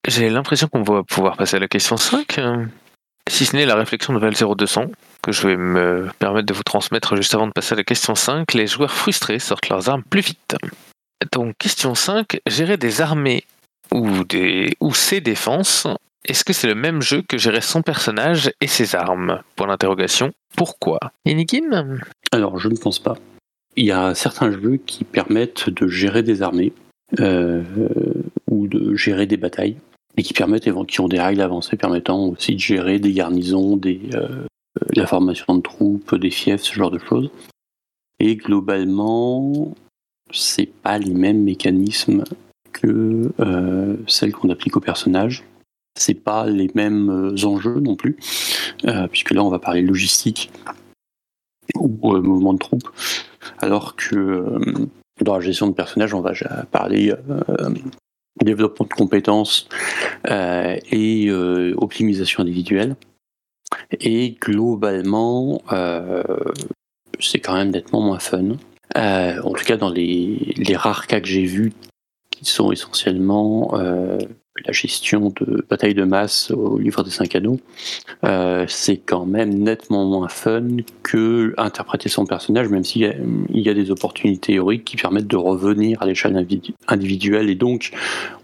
j'ai l'impression qu'on va pouvoir passer à la question 5. Si ce n'est la réflexion de Val 0200, que je vais me permettre de vous transmettre juste avant de passer à la question 5, les joueurs frustrés sortent leurs armes plus vite. Donc, question 5, gérer des armées ou, des, ou ses défenses, est-ce que c'est le même jeu que gérer son personnage et ses armes? Pour l'interrogation, pourquoi? Inikin Alors, je ne pense pas. Il y a certains jeux qui permettent de gérer des armées euh, ou de gérer des batailles et qui permettent qui ont des règles avancées permettant aussi de gérer des garnisons, des, euh, la formation de troupes, des fiefs, ce genre de choses. Et globalement, c'est pas les mêmes mécanismes que euh, celles qu'on applique aux personnages. C'est pas les mêmes euh, enjeux non plus, euh, puisque là on va parler logistique ou mouvement de troupes, alors que dans la gestion de personnages on va parler développement de compétences et optimisation individuelle. Et globalement, euh, c'est quand même nettement moins fun. Euh, en tout cas, dans les, rares cas que j'ai vus, qui sont essentiellement euh, la gestion de bataille de masse au livre des cinq anneaux, euh, c'est quand même nettement moins fun que interpréter son personnage, même s'il y, y, a des opportunités théoriques qui permettent de revenir à l'échelle individuelle et donc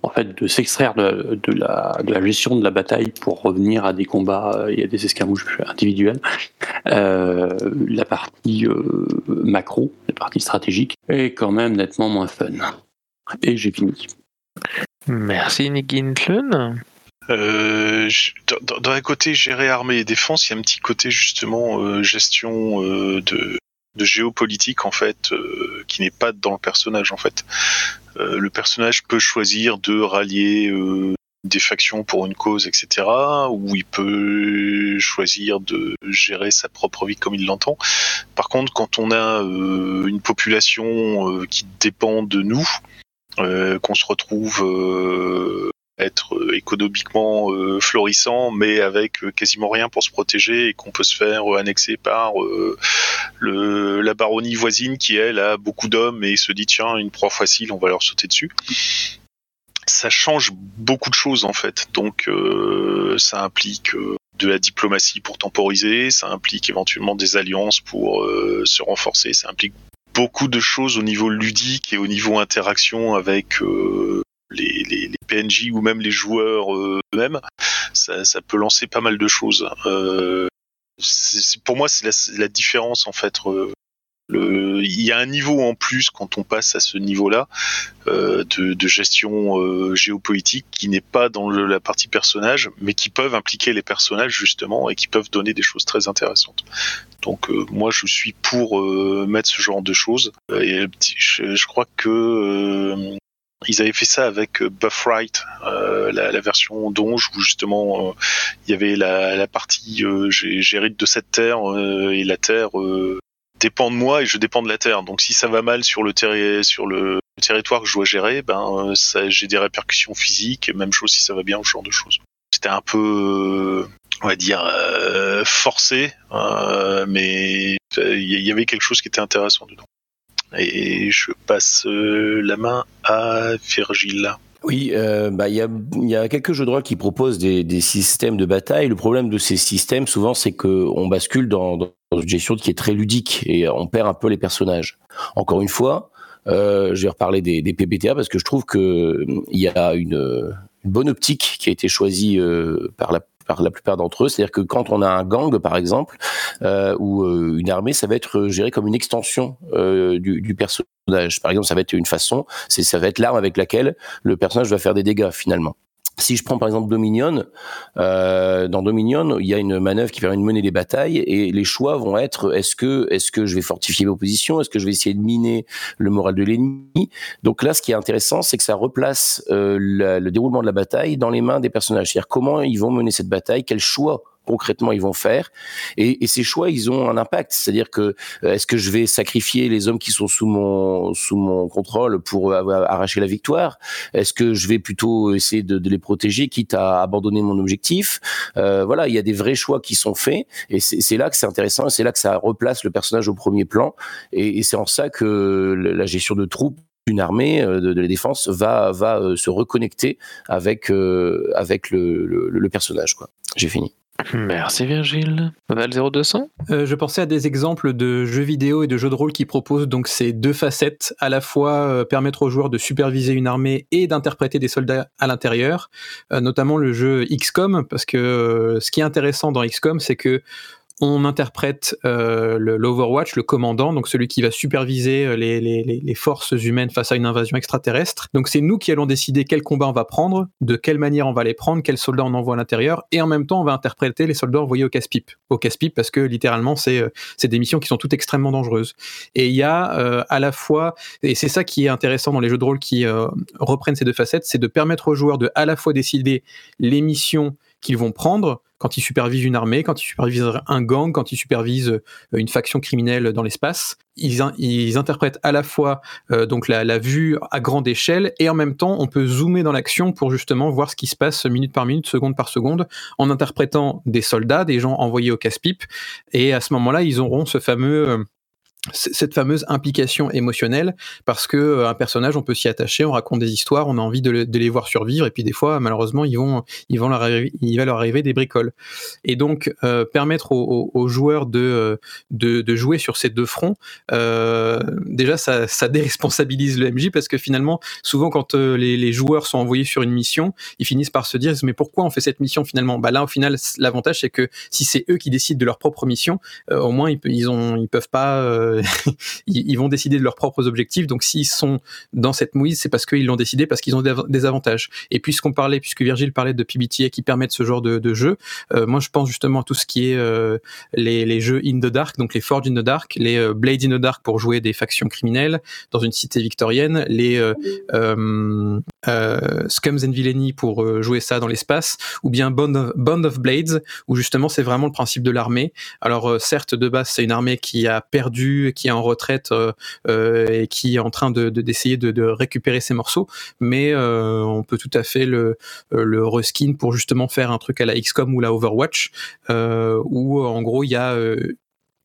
en fait de s'extraire de, la, gestion de la bataille pour revenir à des combats et à des escarmouches individuelles. Euh, la partie euh, macro, la partie stratégique, est quand même nettement moins fun. Et j'ai fini. Merci Nick Euh, dans, dans, un côté gérer armée et défense, il y a un petit côté justement euh, gestion euh, de, de, géopolitique en fait, euh, qui n'est pas dans le personnage en fait. Euh, le personnage peut choisir de rallier euh, des factions pour une cause, etc. Ou il peut choisir de gérer sa propre vie comme il l'entend. Par contre, quand on a une population qui dépend de nous, euh, qu'on se retrouve euh, être économiquement euh, florissant, mais avec quasiment rien pour se protéger et qu'on peut se faire annexer par le, la baronnie voisine qui elle a beaucoup d'hommes et se dit tiens une proie facile on va leur sauter dessus. Ça change beaucoup de choses en fait, donc ça implique de la diplomatie pour temporiser, ça implique éventuellement des alliances pour se renforcer, ça implique beaucoup de choses au niveau ludique et au niveau interaction avec euh, les, les, PNJ ou même les joueurs euh, eux-mêmes, ça, peut lancer pas mal de choses. Euh, pour moi, c'est la, la, différence en fait il y a un niveau en plus quand on passe à ce niveau-là euh, de, de, gestion euh, géopolitique qui n'est pas dans le, la partie personnage, mais qui peuvent impliquer les personnages justement et qui peuvent donner des choses très intéressantes. Donc euh, moi je suis pour euh, mettre ce genre de choses. Et je, je crois que euh, ils avaient fait ça avec Buff Right, la, la, version Donge, où justement il y avait la, la partie j'hérite de cette terre et la terre dépend de moi et je dépends de la terre. Donc si ça va mal sur le, sur le territoire que je dois gérer, ben ça, j'ai des répercussions physiques. Même chose si ça va bien, ce genre de choses. C'était un peu, on va dire, euh, forcé, euh, mais il y avait quelque chose qui était intéressant dedans. Et je passe euh, la main à Virgile. Oui, euh, bah, il y, a, quelques jeux de rôle qui proposent des, systèmes de bataille. Le problème de ces systèmes, souvent, c'est qu'on bascule dans, une gestion qui est très ludique et on perd un peu les personnages. Encore une fois, euh, je vais reparler des, des, PBTA parce que je trouve que il y a une, une, bonne optique qui a été choisie euh, par la par la plupart d'entre eux. C'est-à-dire que quand on a un gang, par exemple, euh, ou euh, une armée, ça va être géré comme une extension euh, du, du, personnage. Par exemple, ça va être une façon, c'est ça va être l'arme avec laquelle le personnage va faire des dégâts finalement. Si je prends par exemple Dominion, euh, dans Dominion, il y a une manœuvre qui permet de mener des batailles et les choix vont être est-ce que est-ce que je vais fortifier mes positions, est-ce que je vais essayer de miner le moral de l'ennemi? Donc là, ce qui est intéressant, c'est que ça replace euh, le, déroulement de la bataille dans les mains des personnages. C'est-à-dire comment ils vont mener cette bataille, quels choix concrètement ils vont faire. Et, ces choix, ils ont un impact. C'est-à-dire que euh, est-ce que je vais sacrifier les hommes qui sont sous mon sous mon contrôle pour arracher la victoire? Est-ce que je vais plutôt essayer de, les protéger, quitte à abandonner mon objectif? Euh, Voilà, il y a des vrais choix qui sont faits, et c'est là que c'est intéressant, c'est là que ça replace le personnage au premier plan, et, c'est en ça que la gestion de troupes une armée euh, de, la défense va va se reconnecter avec avec le, personnage. J'ai fini. Merci Virgile. Val 0200 Je pensais à des exemples de jeux vidéo et de jeux de rôle qui proposent donc ces deux facettes, à la fois permettre aux joueurs de superviser une armée et d'interpréter des soldats à l'intérieur, notamment le jeu XCOM, parce que ce qui est intéressant dans XCOM, c'est que on interprète euh, l'Overwatch, le commandant, donc celui qui va superviser euh, les, forces humaines face à une invasion extraterrestre. Donc c'est nous qui allons décider quel combat on va prendre, de quelle manière on va les prendre, quels soldats on envoie à l'intérieur, et en même temps on va interpréter les soldats envoyés au casse-pipe. Au casse-pipe parce que littéralement c'est euh, des missions qui sont toutes extrêmement dangereuses. Et il y a euh, à la fois, et c'est ça qui est intéressant dans les jeux de rôle qui reprennent ces deux facettes, c'est de permettre aux joueurs de à la fois décider les missions qu'ils vont prendre quand ils supervisent une armée, quand ils supervisent un gang, quand ils supervisent euh, une faction criminelle dans l'espace. Ils, interprètent à la fois euh, donc la, la, vue à grande échelle et en même temps on peut zoomer dans l'action pour justement voir ce qui se passe minute par minute, seconde par seconde, en interprétant des soldats, des gens envoyés au casse-pipe. Et à ce moment-là, ils auront ce fameux euh, cette fameuse implication émotionnelle parce que euh, un personnage on peut s'y attacher on raconte des histoires on a envie de, les voir survivre et puis des fois malheureusement ils vont ils vont leur il va leur arriver des bricoles. Et donc euh, permettre aux, joueurs de, de, de jouer sur ces deux fronts euh, déjà ça, ça déresponsabilise le MJ parce que finalement souvent quand les, les, joueurs sont envoyés sur une mission ils finissent par se dire mais pourquoi on fait cette mission finalement? Bah là au final l'avantage c'est que si c'est eux qui décident de leur propre mission au moins ils, ils ont ils peuvent pas euh, ils, vont décider de leurs propres objectifs. Donc s'ils sont dans cette mouise, c'est parce qu'ils l'ont décidé, parce qu'ils ont des, avantages. Et puisqu'on parlait, puisque Virgile parlait de PBTA qui permettent ce genre de, jeu, euh, moi je pense justement à tout ce qui est euh, les, jeux in the dark, donc les Forge in the dark, les Blade in the dark pour jouer des factions criminelles dans une cité victorienne, les Scums and Villainy pour jouer ça dans l'espace, ou bien Bond of, of Blades, où justement c'est vraiment le principe de l'armée. Alors certes de base c'est une armée qui a perdu qui est en retraite euh, euh, et qui est en train de d'essayer de, récupérer ses morceaux, mais euh, on peut tout à fait le, le reskin pour justement faire un truc à la XCOM ou la Overwatch, où en gros il y a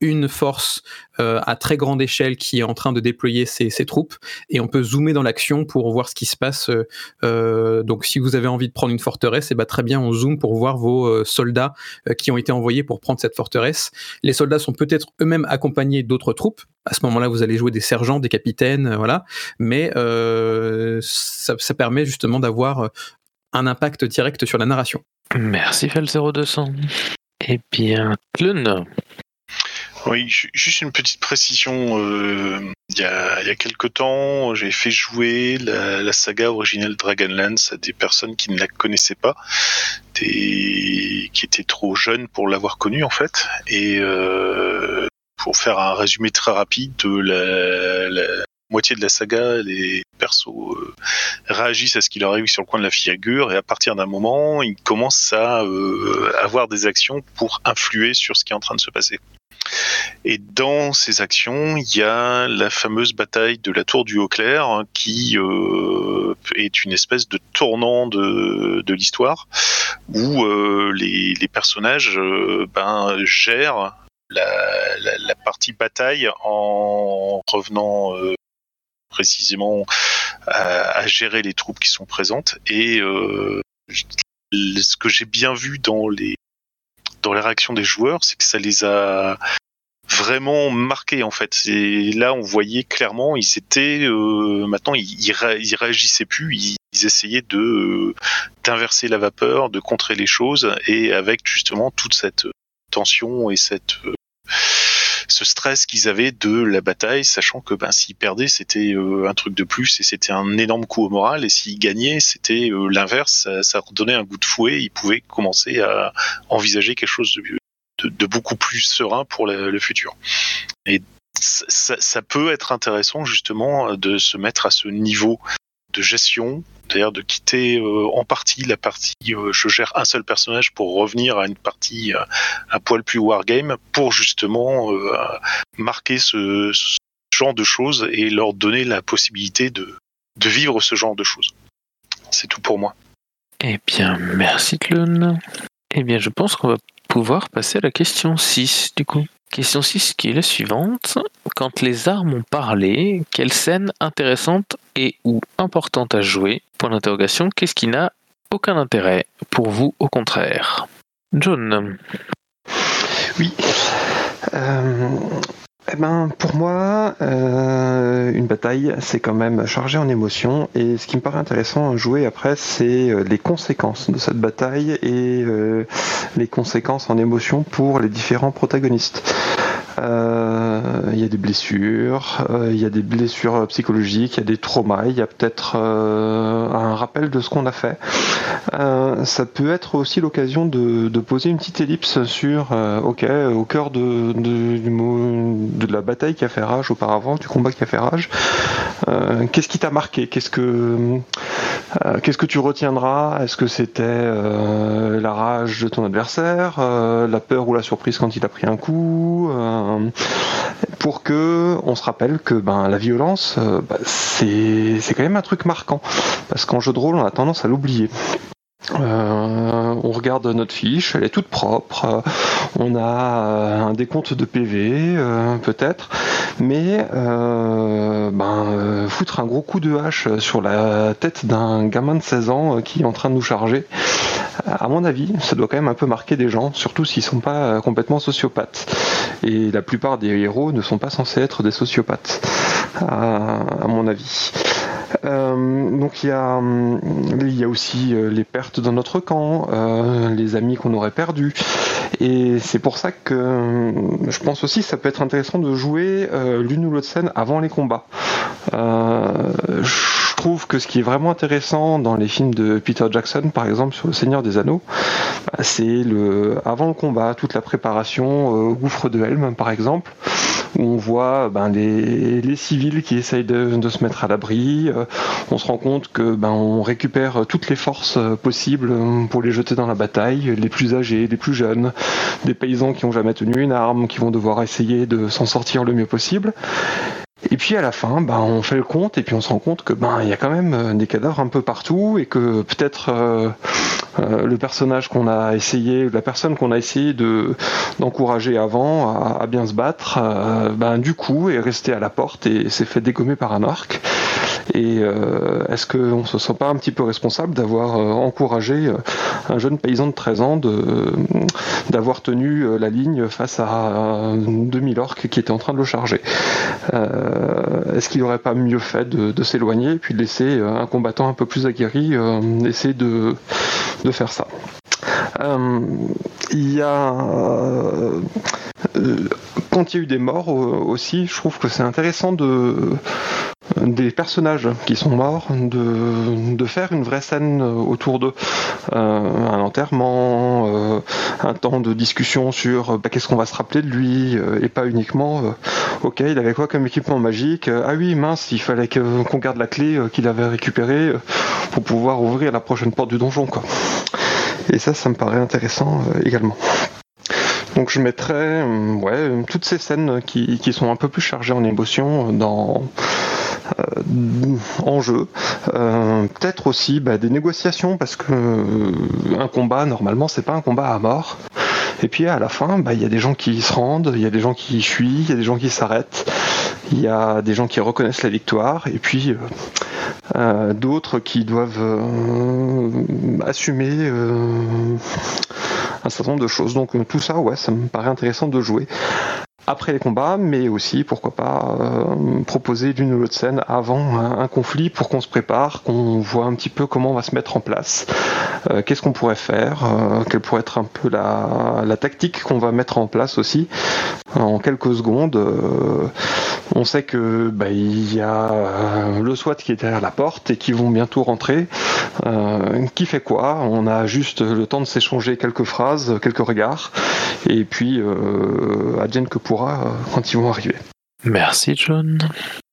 une force euh, à très grande échelle qui est en train de déployer ses, troupes et on peut zoomer dans l'action pour voir ce qui se passe. Euh, euh, donc si vous avez envie de prendre une forteresse, et eh ben, très bien, on zoome pour voir vos soldats qui ont été envoyés pour prendre cette forteresse. Les soldats sont peut-être eux-mêmes accompagnés d'autres troupes. À ce moment-là, vous allez jouer des sergents, des capitaines, voilà. Mais ça, ça permet justement d'avoir un impact direct sur la narration. Merci Fel 0200. Eh bien, Clun, oui, juste une petite précision. Euh, il, y a, y a quelque temps, j'ai fait jouer la, saga originelle Dragonlance à des personnes qui ne la connaissaient pas, des, qui étaient trop jeunes pour l'avoir connue en fait. Et euh, pour faire un résumé très rapide de la, la moitié de la saga, les persos euh, réagissent à ce qui leur arrive sur le coin de la figure et à partir d'un moment, ils commencent à euh, avoir des actions pour influer sur ce qui est en train de se passer. Et dans ces actions, il y a la fameuse bataille de la Tour du Haut-Clair, hein, qui euh, est une espèce de tournant de, de l'histoire, où les, personnages ben, gèrent la, partie bataille en revenant précisément à, à, gérer les troupes qui sont présentes. Et euh, ce que j'ai bien vu dans les dans les réactions des joueurs, c'est que ça les a vraiment marqués en fait. Et là, on voyait clairement, ils étaient euh, maintenant, ils, réagissaient plus, ils, essayaient de euh, d'inverser la vapeur, de contrer les choses, et avec justement toute cette tension et cette euh, ce stress qu'ils avaient de la bataille, sachant que ben, s'ils perdaient, c'était euh, un truc de plus et c'était un énorme coup au moral, et s'ils gagnaient, c'était euh, l'inverse, ça, ça redonnait un goût de fouet, ils pouvaient commencer à envisager quelque chose de, de, beaucoup plus serein pour le, le futur. Et ça, ça, peut être intéressant justement de se mettre à ce niveau de gestion c'est-à-dire de quitter euh, en partie la partie euh, je gère un seul personnage pour revenir à une partie euh, un poil plus wargame pour justement euh, marquer ce, ce genre de choses et leur donner la possibilité de, de vivre ce genre de choses. C'est tout pour moi. Eh bien, merci Clone. Eh bien, je pense qu'on va pouvoir passer à la question 6 du coup. Question 6 qui est la suivante. Quand les armes ont parlé, quelle scène intéressante et ou importante à jouer Qu'est-ce qui n'a aucun intérêt pour vous au contraire? John. Oui. Euh, eh ben, pour moi, euh, une bataille, c'est quand même chargé en émotions. Et ce qui me paraît intéressant à jouer après, c'est euh, les conséquences de cette bataille et les conséquences en émotions pour les différents protagonistes. Euh, Il y a des blessures, euh, il y a des blessures psychologiques, il y a des traumas, il y a peut-être euh, un rappel de ce qu'on a fait. Euh, ça peut être aussi l'occasion de, de poser une petite ellipse sur, euh, ok, au cœur de, de, de la bataille qui a fait rage auparavant, du combat qui a fait rage, euh, qu'est-ce qui t'a marqué? Qu'est-ce que euh, qu'est-ce que tu retiendras? Est-ce que c'était euh, la rage de ton adversaire, la peur ou la surprise quand il a pris un coup Pour que on se rappelle que ben la violence, bah, c'est c'est quand même un truc marquant. Parce qu'en jeu de rôle on a tendance à l'oublier. Euh, on regarde notre fiche, elle est toute propre. euh, on a euh, un décompte de PV, peut-être, mais ben, foutre un gros coup de hache sur la tête d'un gamin de 16 ans qui est en train de nous charger, à mon avis, ça doit quand même un peu marquer des gens, surtout s'ils sont pas complètement sociopathes. Et la plupart des héros ne sont pas censés être des sociopathes, à mon avis. Euh, donc il y a, hum, aussi euh, les pertes dans notre camp, euh, les amis qu'on aurait perdus. Et c'est pour ça que hum, je pense aussi que ça peut être intéressant de jouer euh, l'une ou l'autre scène avant les combats. Euh, je trouve que ce qui est vraiment intéressant dans les films de Peter Jackson, par exemple sur Le Seigneur des Anneaux, bah, c'est le avant le combat, toute la préparation euh, au gouffre de Helm, par exemple, où on voit ben, les, les civils qui essayent de, de se mettre à l'abri. Euh, on se rend compte que ben, on récupère toutes les forces euh, possibles euh, pour les jeter dans la bataille, les plus âgés, les plus jeunes, des paysans qui ont jamais tenu une arme, qui vont devoir essayer de s'en sortir le mieux possible. Et puis à la fin, ben, on fait le compte et puis on se rend compte que ben il y a quand même euh, des cadavres un peu partout et que peut-être euh, euh, le personnage qu'on a essayé, la personne qu'on a essayé de d'encourager avant à, bien se battre, ben du coup est resté à la porte et s'est fait dégommer par un orc. Et euh, est-ce qu'on se sent pas un petit peu responsable d'avoir euh, encouragé euh, un jeune paysan de 13 ans d'avoir tenu la ligne face à un demi-orc qui était en train de le charger? Est-ce qu'il n'aurait pas mieux fait de, s'éloigner et puis de laisser un combattant un peu plus aguerri essayer de, faire ça? Il y a quand il y a eu des morts aussi, je trouve que c'est intéressant de des personnages qui sont morts, de, de faire une vraie scène euh, autour d'eux. Euh, un enterrement, euh, un temps de discussion sur bah, qu'est-ce qu'on va se rappeler de lui, et pas uniquement, ok, il avait quoi comme équipement magique Ah oui, mince, il fallait qu'on garde la clé qu'il avait récupérée pour pouvoir ouvrir la prochaine porte du donjon. Quoi. Et ça, ça me paraît intéressant également. Donc je mettrais ouais, toutes ces scènes qui, qui sont un peu plus chargées en émotions dans, en jeu. Euh, Peut-être aussi bah, des négociations parce que euh, un combat normalement c'est pas un combat à mort. Et puis à la fin, bah, il y a des gens qui se rendent, il y a des gens qui fuient, il y a des gens qui s'arrêtent, il y a des gens qui reconnaissent la victoire, et puis euh, euh, d'autres qui doivent euh, assumer euh, un certain nombre de choses. Donc euh, tout ça, ouais, ça me paraît intéressant de jouer après les combats, mais aussi, pourquoi pas, euh, proposer l'une ou l'autre scène avant un, conflit pour qu'on se prépare, qu'on voit un petit peu comment on va se mettre en place, euh, qu'est-ce qu'on pourrait faire, euh, quelle pourrait être un peu la, la tactique qu'on va mettre en place aussi. En quelques secondes, on sait que bah, il y a le SWAT qui est derrière la porte et qui vont bientôt rentrer. Qui fait quoi? On a juste le temps de s'échanger quelques phrases, quelques regards, et puis euh, que euh, quand ils vont arriver. Merci John.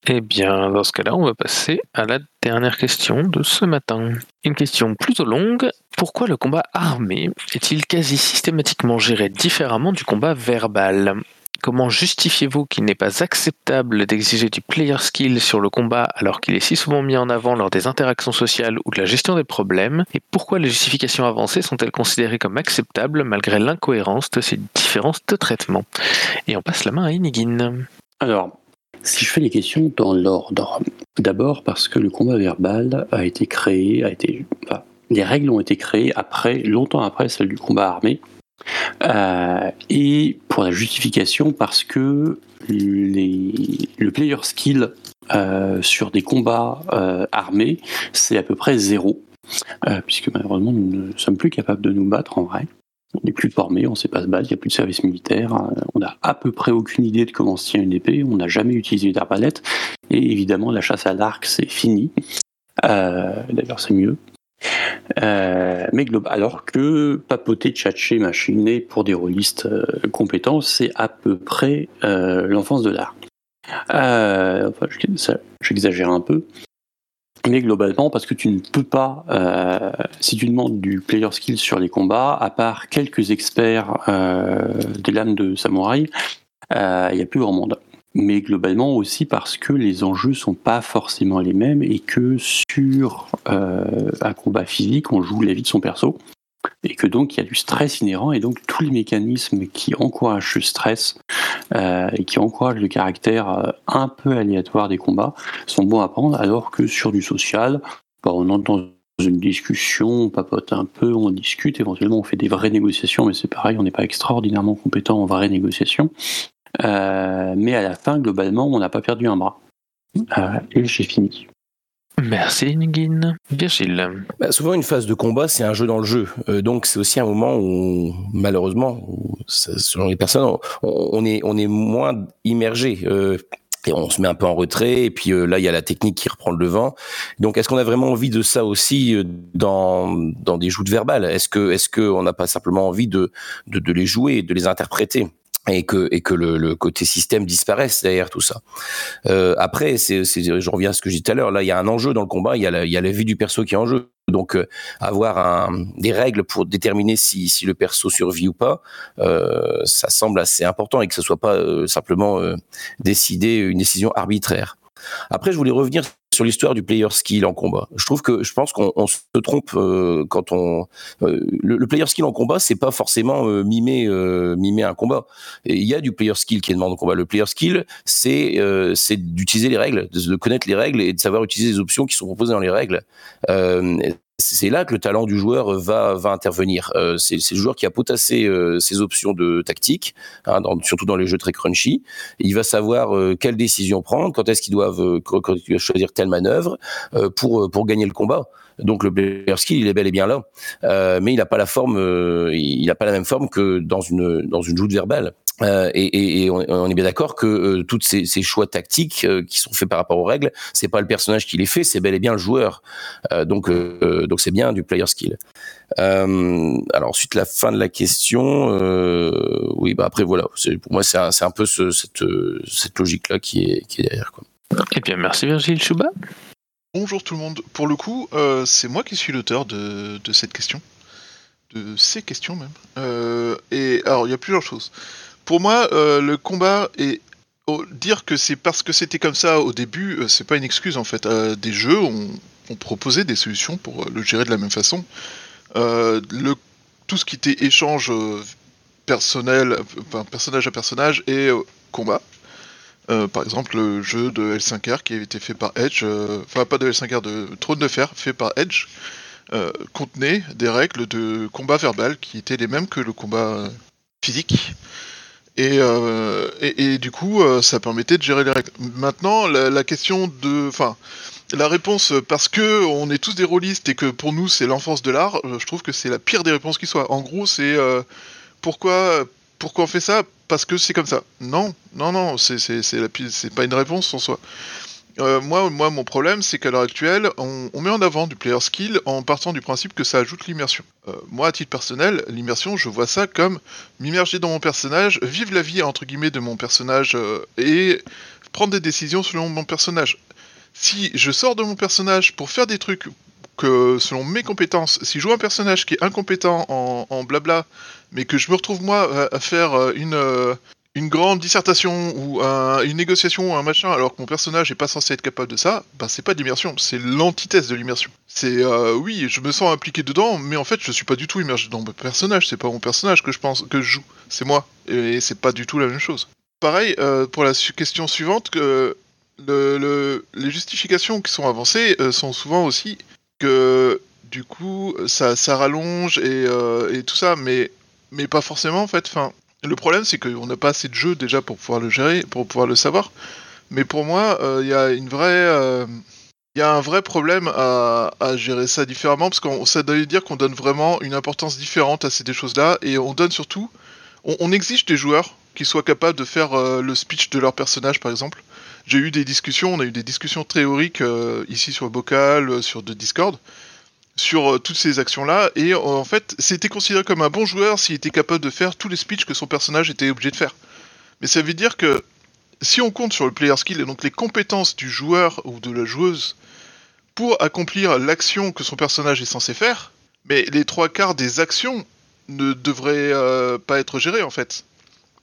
Eh bien, dans ce cas-là, on va passer à la dernière question de ce matin. Une question plutôt longue. Pourquoi le combat armé est-il quasi systématiquement géré différemment du combat verbal? Comment justifiez-vous qu'il n'est pas acceptable d'exiger du player skill sur le combat alors qu'il est si souvent mis en avant lors des interactions sociales ou de la gestion des problèmes? Et pourquoi les justifications avancées sont-elles considérées comme acceptables malgré l'incohérence de ces différences de traitement? Et on passe la main à Inigin. Alors, si je fais les questions dans l'ordre, d'abord parce que le combat verbal a été créé, a été, les règles ont été créées après, longtemps après celle du combat armé, euh, et pour la justification parce que le player skill euh, sur des combats euh, armés, c'est à peu près zéro, puisque malheureusement nous ne sommes plus capables de nous battre en vrai. On n'est plus formé, on ne sait pas se battre, il n'y a plus de service militaire, on n'a à peu près aucune idée de comment se tient une épée, on n'a jamais utilisé d'arbalète, et évidemment la chasse à l'arc c'est fini. D'ailleurs c'est mieux, euh, mais alors que papoter, tchatcher, machiner pour des rôlistes euh, compétents, c'est à peu près euh, l'enfance de l'art. enfin, j'exagère un peu. Mais globalement, parce que tu ne peux pas, si tu demandes du player skill sur les combats, à part quelques experts des lames de samouraï, il n'y a plus grand monde mais globalement aussi parce que les enjeux sont pas forcément les mêmes et que sur euh, un combat physique, on joue la vie de son perso et que donc il y a du stress inhérent et donc tous les mécanismes qui encouragent ce stress euh, et qui encouragent le caractère euh, un peu aléatoire des combats sont bons à prendre alors que sur du social, bah, on entend une discussion, on papote un peu, on discute, éventuellement on fait des vraies négociations, mais c'est pareil, on n'est pas extraordinairement compétent en vraies négociations. Euh, mais à la fin, globalement, on n'a pas perdu un bras. Euh, et j'ai fini. Merci Nguin. Virgile. Bah, souvent une phase de combat, c'est un jeu dans le jeu. Euh, donc c'est aussi un moment où, malheureusement, selon les personnes, on, est, on est moins immergé. et on se met un peu en retrait, et puis là, il y a la technique qui reprend le devant. Donc, est-ce qu'on a vraiment envie de ça aussi dans, dans des joutes verbales? Est-ce que est-ce qu'on n'a pas simplement envie de, de, de les jouer, de les interpréter? Et que et que le, côté système disparaisse derrière tout ça. Euh, après, c'est, je reviens à ce que j'ai dit tout à l'heure. Là, il y a un enjeu dans le combat. Il y a la, il y a la vie du perso qui est en jeu. Donc, euh, avoir des règles pour déterminer si, si le perso survit ou pas, euh, ça semble assez important et que ce soit pas simplement décider une décision arbitraire. Après, je voulais revenir sur l'histoire du player skill en combat. Je trouve que je pense qu'on se trompe euh, quand on euh, le, player skill en combat, c'est pas forcément euh, mimer mimer un combat. Il y a du player skill qui est demandé en combat. Le player skill, c'est c'est d'utiliser les règles, de, connaître les règles et de savoir utiliser les options qui sont proposées dans les règles c'est là que le talent du joueur va, va intervenir. Euh, c'est le joueur qui a potassé euh, ses options de tactique, hein, surtout dans les jeux très crunchy. Il va savoir euh, quelle décision prendre, quand est-ce qu'ils doivent choisir telle manœuvre pour gagner le combat. Donc le player skill, il est bel et bien là, mais il n'a pas la forme, il n'a pas la même forme que dans une dans une joute verbale. Euh, et, on, est bien d'accord que euh, toutes ces, choix tactiques euh, qui sont faits par rapport aux règles, c'est pas le personnage qui les fait, c'est bel et bien le joueur. donc, donc c'est bien du player skill. alors ensuite la fin de la question, oui, bah après voilà, pour moi c'est un, un, peu ce, cette, cette logique là qui est, qui est derrière. Quoi. Eh bien merci Virgile Chouba. Bonjour tout le monde. Pour le coup, c'est moi qui suis l'auteur de, cette question, de ces questions même. et alors il y a plusieurs choses. Pour moi, euh, le combat est dire que c'est parce que c'était comme ça au début, euh, c'est pas une excuse en fait. Euh, des jeux ont, proposé des solutions pour le gérer de la même façon. tout ce qui était échange personnel, enfin, personnage à personnage et combat. Par exemple, le jeu de L5R qui avait été fait par Edge, enfin pas de L5R, de Trône de Fer fait par Edge, contenait des règles de combat verbal qui étaient les mêmes que le combat physique. Euh, et, du coup, euh, ça permettait de gérer les règles. Maintenant, la, question de, enfin, la réponse parce que on est tous des rôlistes et que pour nous c'est l'enfance de l'art, euh, je trouve que c'est la pire des réponses qui soit. En gros, c'est pourquoi pourquoi on fait ça? Parce que c'est comme ça. Non, non, non, c'est pas une réponse en soi. Euh, moi, mon problème, c'est qu'à l'heure actuelle, on, met en avant du player skill en partant du principe que ça ajoute l'immersion. Euh, moi, à titre personnel, l'immersion, je vois ça comme m'immerger dans mon personnage, vivre la vie entre guillemets de mon personnage euh, et prendre des décisions selon mon personnage. Si je sors de mon personnage pour faire des trucs que selon mes compétences, si je joue un personnage qui est incompétent en, en blabla, mais que je me retrouve moi à, faire euh, une, euh, une grande dissertation ou un- une négociation ou un machin alors que mon personnage est pas censé être capable de ça, bah c'est pas de l'immersion, c'est l'antithèse de l'immersion. C'est euh, oui, je me sens impliqué dedans, mais en fait je suis pas du tout immergé dans mon personnage, c'est pas mon personnage que je pense que je joue, c'est moi, et c'est pas du tout la même chose. Pareil pour la question suivante, que le, le- les justifications qui sont avancées sont souvent aussi que du coup ça, ça rallonge et, et tout ça, mais mais pas forcément en fait. Enfin, le problème, c'est qu'on n'a pas assez de jeux déjà pour pouvoir le gérer, pour pouvoir le savoir. Mais pour moi, euh, il y a une vraie, euh, il a un vrai problème à, gérer ça différemment parce qu'on ça doit dire qu'on donne vraiment une importance différente à ces deux choses-là et on donne surtout, on, exige des joueurs qui soient capables de faire euh, le speech de leur personnage, par exemple. J'ai eu des discussions, on a eu des discussions théoriques euh, ici sur Bocal, euh, sur de Discord, sur euh, toutes ces actions-là, et euh, en fait, c'était considéré comme un bon joueur s'il était capable de faire tous les speeches que son personnage était obligé de faire. Mais ça veut dire que si on compte sur le player skill et donc les compétences du joueur ou de la joueuse pour accomplir l'action que son personnage est censé faire, mais les trois quarts des actions ne devraient euh, pas être gérées en fait.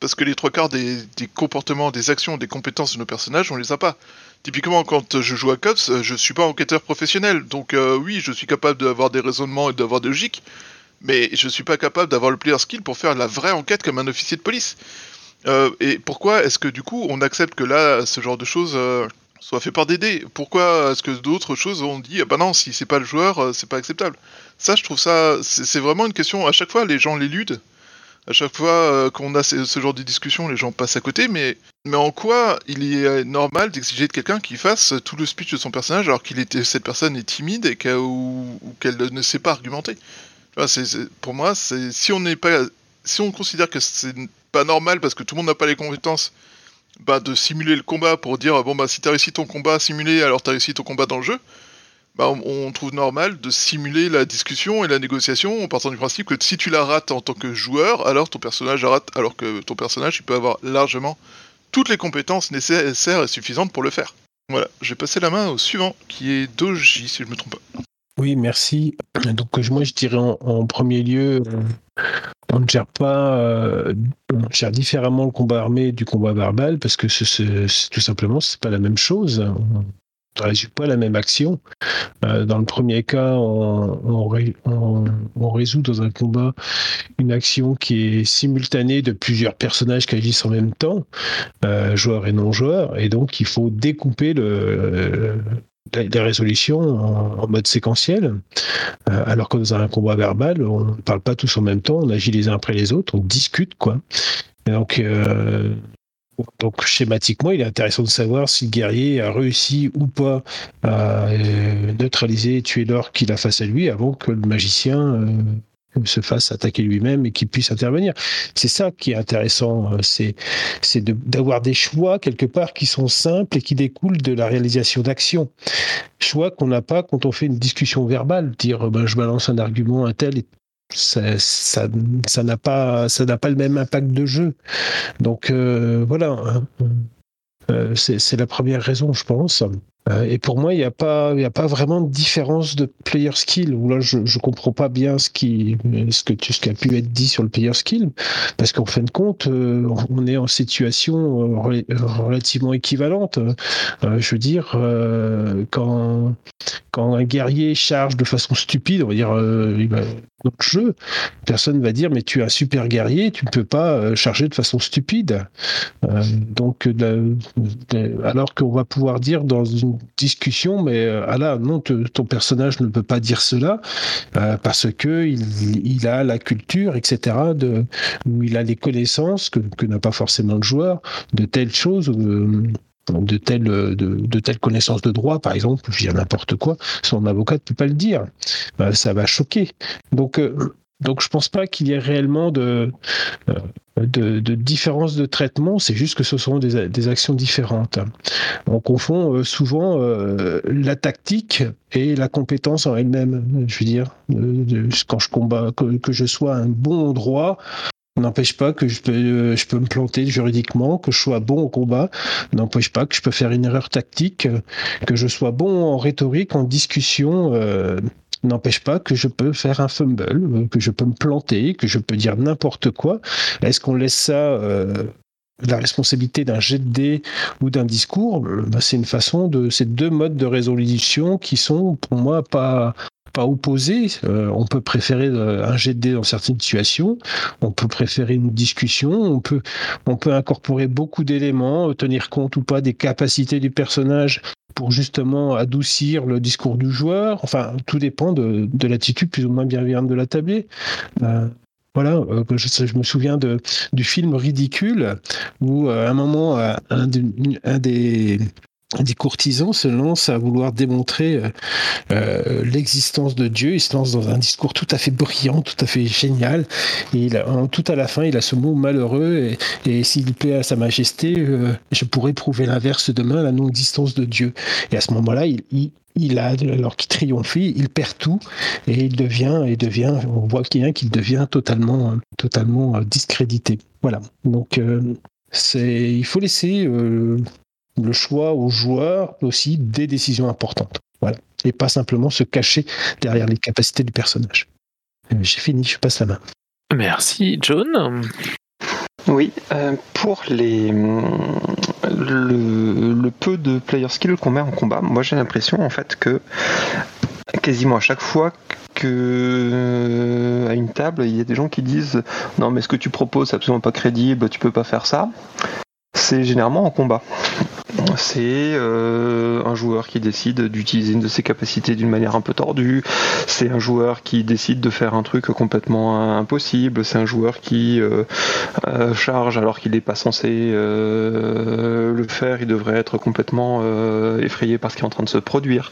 Parce que les trois quarts des, des comportements, des actions, des compétences de nos personnages, on les a pas. Typiquement, quand je joue à COPS, euh, je suis pas enquêteur professionnel. Donc euh, oui, je suis capable d'avoir des raisonnements et d'avoir des logiques, mais je suis pas capable d'avoir le player skill pour faire la vraie enquête comme un officier de police. Euh, et pourquoi est-ce que du coup on accepte que là, ce genre de choses soit fait par des dés Pourquoi est-ce que d'autres choses on dit, ah bah non, si c'est pas le joueur, c'est pas acceptable? Ça, je trouve ça, c'est vraiment une question. À chaque fois, les gens l'éludent. À chaque fois euh, qu'on a ce, genre de discussion, les gens passent à côté, mais, mais en quoi il est normal d'exiger de quelqu'un qu'il fasse tout le speech de son personnage alors qu'il cette personne est timide et qu'elle ou, qu'elle ne sait pas argumenter? Pour moi, si on pas, si on considère que c'est pas normal parce que tout le monde n'a pas les compétences bah, de simuler le combat pour dire bon bah si t'as réussi ton combat simulé alors t'as réussi ton combat dans le jeu bah, on, trouve normal de simuler la discussion et la négociation en partant du principe que si tu la rates en tant que joueur, alors ton personnage rate, alors que ton personnage peut avoir largement toutes les compétences nécessaires et suffisantes pour le faire. Voilà, je vais passer la main au suivant, qui est Doji, si je me trompe pas. Oui, merci. Donc euh, moi je dirais en, premier lieu, euh, on ne gère pas, euh, on gère différemment le combat armé du combat verbal parce que ce- ce- c'est- tout simplement c'est pas la même chose. Ne résout pas la même action. Euh, dans le premier cas, on, on ré- on- on résout dans un combat une action qui est simultanée de plusieurs personnages qui agissent en même temps, euh, joueurs et non joueurs, et donc il faut découper le, les les résolutions en, mode séquentiel. Euh, alors que dans un combat verbal, on ne parle pas tous en même temps, on agit les uns après les autres, on discute quoi. Et donc, donc schématiquement, il est intéressant de savoir si le guerrier a réussi ou pas à euh, neutraliser et tuer l'orque qu'il a face à lui avant que le magicien euh, se fasse attaquer lui-même et qu'il puisse intervenir. C'est ça qui est intéressant, euh, c'est d'avoir des choix quelque part qui sont simples et qui découlent de la réalisation d'actions. Choix qu'on n'a pas quand on fait une discussion verbale, dire ben, je balance un argument un tel et ça n'a pas le même impact de jeu. Donc euh, voilà, hein. Euh, c'est la première raison, je pense. Euh, et pour moi, il n'y a pas, vraiment de différence de player skill. Là, je, je comprends pas bien ce qui, que ce qui a pu être dit sur le player skill, parce qu'en fin de compte, on est en situation rela- relativement équivalente. Je veux dire, quand un guerrier charge de façon stupide, on va dire le jeu, personne va dire mais tu es un super guerrier, tu ne peux pas euh, charger de façon stupide. Euh, donc, de- alors qu'on va pouvoir dire dans une discussion, mais euh, ah là, non, ton personnage ne peut pas dire cela euh, parce que il, a la culture, etc., de, ou il a les connaissances que, que n'a pas forcément le joueur de telles choses. euh, telles de, de connaissances de droit, par exemple, je dis n'importe quoi, son avocat ne peut pas le dire. Euh, ça va choquer. Donc, euh, donc je pense pas qu'il y ait réellement de, euh, de, de différence de traitement, c'est juste que ce sont des, des actions différentes. On confond euh, souvent euh, la tactique et la compétence en elle-même. Je veux dire, euh, de- quand je combats, que, que je sois un bon droit n'empêche pas que je peux, euh, je peux me planter juridiquement, que je sois bon au combat, n'empêche pas que je peux faire une erreur tactique, euh, que je sois bon en rhétorique, en discussion, euh, n'empêche pas que je peux faire un fumble, que je peux me planter, que je peux dire n'importe quoi. Est-ce qu'on laisse ça la responsabilité d'un jet de dés ou d'un discours? Ben, C'est une façon de, c'est deux modes de résolution qui sont pour moi pas pas opposés. Euh, on peut préférer euh, un jet de dés dans certaines situations, on peut préférer une discussion, on peut on peut incorporer beaucoup d'éléments, euh, tenir compte ou pas des capacités du personnage pour justement adoucir le discours du joueur. Enfin, tout dépend de, de l'attitude plus ou moins bienveillante de la tablée. Euh, voilà, je, me souviens de, du film Ridicule, où à un moment, un des, des courtisans se lance à vouloir démontrer euh, euh, l'existence de Dieu. Il se lance dans un discours tout à fait brillant, tout à fait génial. Et tout à la fin, il a ce mot malheureux. Et, et s'il plaît à Sa Majesté, euh, je pourrais prouver l'inverse demain, la non-existence de Dieu. Et à ce moment-là, il, a, alors qu'il triomphe, il perd tout et il devient, il devient, on voit qu'il devient totalement, totalement discrédité. Voilà. Donc, c'est, il faut laisser le choix aux joueurs aussi des décisions importantes. Voilà. Et pas simplement se cacher derrière les capacités du personnage. Euh, J'ai fini, je passe la main. Merci, John. Oui, euh, pour les le, le peu de player skill qu'on met en combat, moi j'ai l'impression en fait que quasiment à chaque fois que à une table, il y a des gens qui disent non mais ce que tu proposes c'est absolument pas crédible, tu peux pas faire ça. C'est généralement en combat. C'est euh, un joueur qui décide d'utiliser une de ses capacités d'une manière un peu tordue. C'est un joueur qui décide de faire un truc complètement impossible. C'est un joueur qui euh, euh, charge alors qu'il n'est pas censé le faire. Il devrait être complètement effrayé par ce qui est en train de se produire.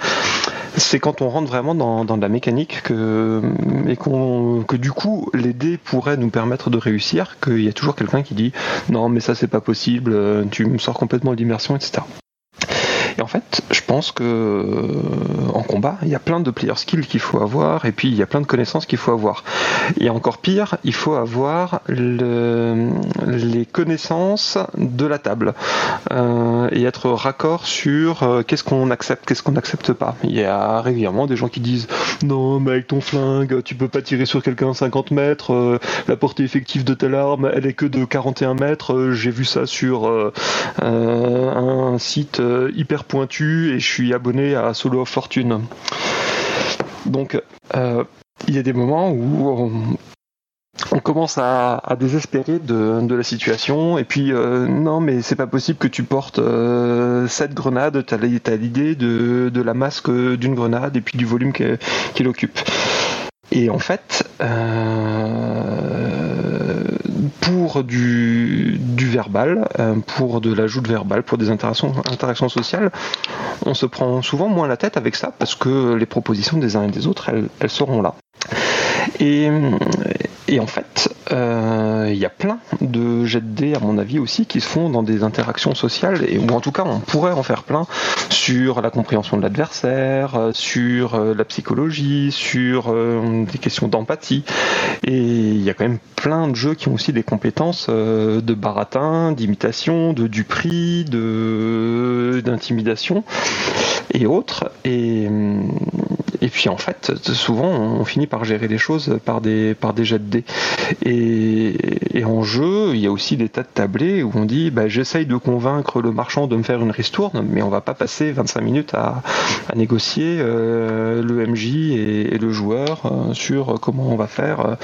C'est quand on rentre vraiment dans, de la mécanique que, et que du coup les dés pourraient nous permettre de réussir, qu'il y a toujours quelqu'un qui dit non mais ça c'est pas possible, tu me sors complètement l'immersion, etc. Et en fait, je pense que euh, en combat, il y a plein de player skills qu'il faut avoir, et puis il y a plein de connaissances qu'il faut avoir. Et encore pire, il faut avoir le- les connaissances de la table euh, et être raccord sur euh, qu'est-ce qu'on accepte, qu'est-ce qu'on n'accepte pas. Il y a régulièrement des gens qui disent non, mais avec ton flingue, tu peux pas tirer sur quelqu'un à 50 mètres. la portée effective de telle arme, elle est que de 41 mètres. J'ai vu ça sur un site hyper et je suis abonné à Solo of Fortune. Donc, euh, il y a des moments où on, commence à, désespérer de, la situation et puis euh, non mais c'est pas possible que tu portes euh, cette grenade t'as t'as l'idée de, la masque d'une grenade et puis du volume qu'elle occupe et en fait pour du, verbal euh, pour de l'ajout de verbal pour des interactions, sociales. On se prend souvent moins la tête avec ça parce que les propositions des uns et des autres elles, seront là et en fait, euh, il y a plein de jets de dés, à mon avis aussi, qui se font dans des interactions sociales, ou en tout cas, on pourrait en faire plein sur la compréhension de l'adversaire, euh, sur euh, la psychologie, sur des questions d'empathie. Et il y a quand même plein de jeux qui ont aussi des compétences de baratin, d'imitation, de duperie, de d'intimidation et autres. Et, et puis en fait, souvent, on finit par gérer les choses par des, par des jets de dés. Et, en jeu, il y a aussi des tas de tablés où on dit bah, j'essaye de convaincre le marchand de me faire une ristourne, mais on va pas passer 25 minutes à, à négocier euh, le MJ et, le joueur euh, sur comment on va faire euh,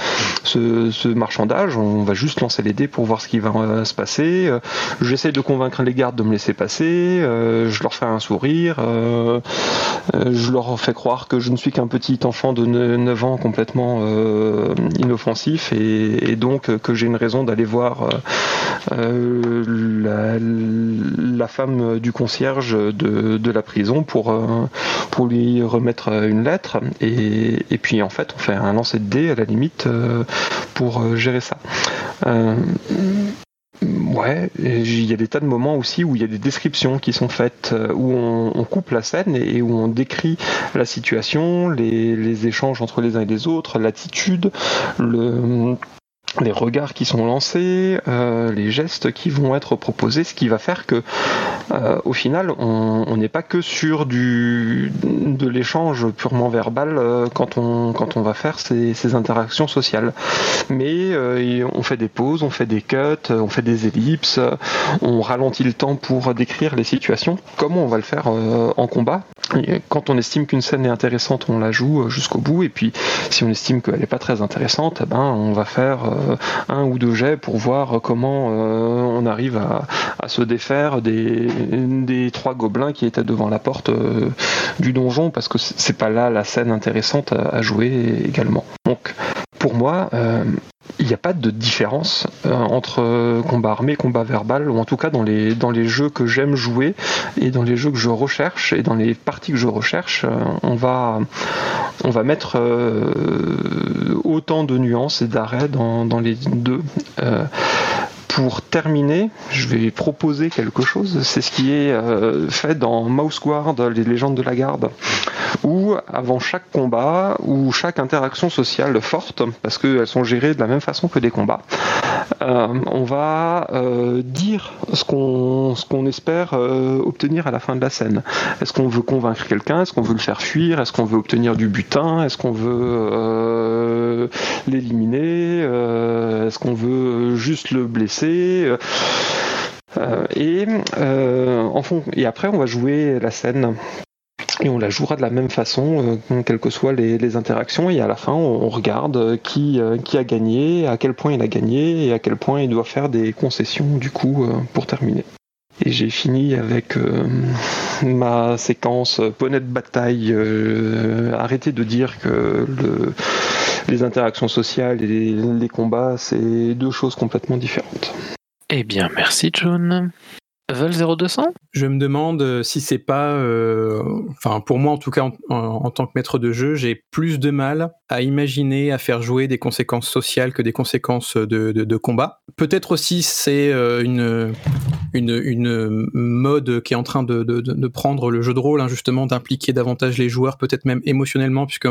ce, ce marchandage. On va juste lancer les dés pour voir ce qui va se passer. J'essaye de convaincre les gardes de me laisser passer. je leur fais un sourire. je leur fais croire que je ne suis qu'un petit enfant de 9 ans complètement euh, inoffensif et, donc euh, que j'ai une raison d'aller voir euh, la, femme du concierge de, la prison pour, lui remettre une lettre et, et puis en fait on fait un lancer de dés à la limite pour gérer ça. Ouais, il y a des tas de moments aussi où il y a des descriptions qui sont faites, euh, où on, coupe la scène et, et où on décrit la situation, les, les échanges entre les uns et les autres, l'attitude, le, les regards qui sont lancés, euh, les gestes qui vont être proposés, ce qui va faire que, euh, au final, on n'est pas que sur du, de l'échange purement verbal euh, quand, on, quand on va faire ces, ces interactions sociales. Mais on fait des pauses, on fait des cuts, on fait des ellipses, on ralentit le temps pour décrire les situations, comme on va le faire en combat. quand on estime qu'une scène est intéressante, on la joue jusqu'au bout, et puis si on estime qu'elle n'est pas très intéressante, eh ben, on va faire un ou deux jets pour voir comment euh, on arrive à, se défaire des, trois gobelins qui étaient devant la porte euh, du donjon parce que c'est pas là la scène intéressante à, jouer également. Donc pour moi, il n'y a pas de différence entre combat armé combat verbal, ou en tout cas dans les, dans les jeux que j'aime jouer et dans les jeux que je recherche et dans les parties que je recherche, on va, on va mettre autant de nuances et d'arrêts dans, dans, les deux. Euh, pour terminer, je vais proposer quelque chose. C'est ce qui est euh, fait dans Mouse Guard, les légendes de la garde, où avant chaque combat ou chaque interaction sociale forte, parce qu'elles sont gérées de la même façon que des combats, euh, on va euh, dire ce qu'on ce qu'on espère obtenir à la fin de la scène. Est-ce qu'on veut convaincre quelqu'un? Est-ce qu'on veut le faire fuir? Est-ce qu'on veut obtenir du butin? Est-ce qu'on veut l'éliminer? Est-ce qu'on veut juste le blesser? Euh, euh, et, euh, en fond, et après, on va jouer la scène et on la jouera de la même façon, quelles que soient les, interactions. Et à la fin, on, regarde qui, qui a gagné, à quel point il a gagné et à quel point il doit faire des concessions du coup pour terminer. Et j'ai fini avec ma séquence poney de bataille. arrêtez de dire que le, les interactions sociales et les, combats, c'est deux choses complètement différentes. Eh bien, merci John. Vol 0200 Je me demande euh, si c'est pas, euh, enfin pour moi en tout cas en, tant que maître de jeu, j'ai plus de mal à imaginer à faire jouer des conséquences sociales que des conséquences de, combat. Peut-être aussi c'est euh, une, une, mode qui est en train de, prendre le jeu de rôle, hein, justement d'impliquer davantage les joueurs, peut-être même émotionnellement, puisque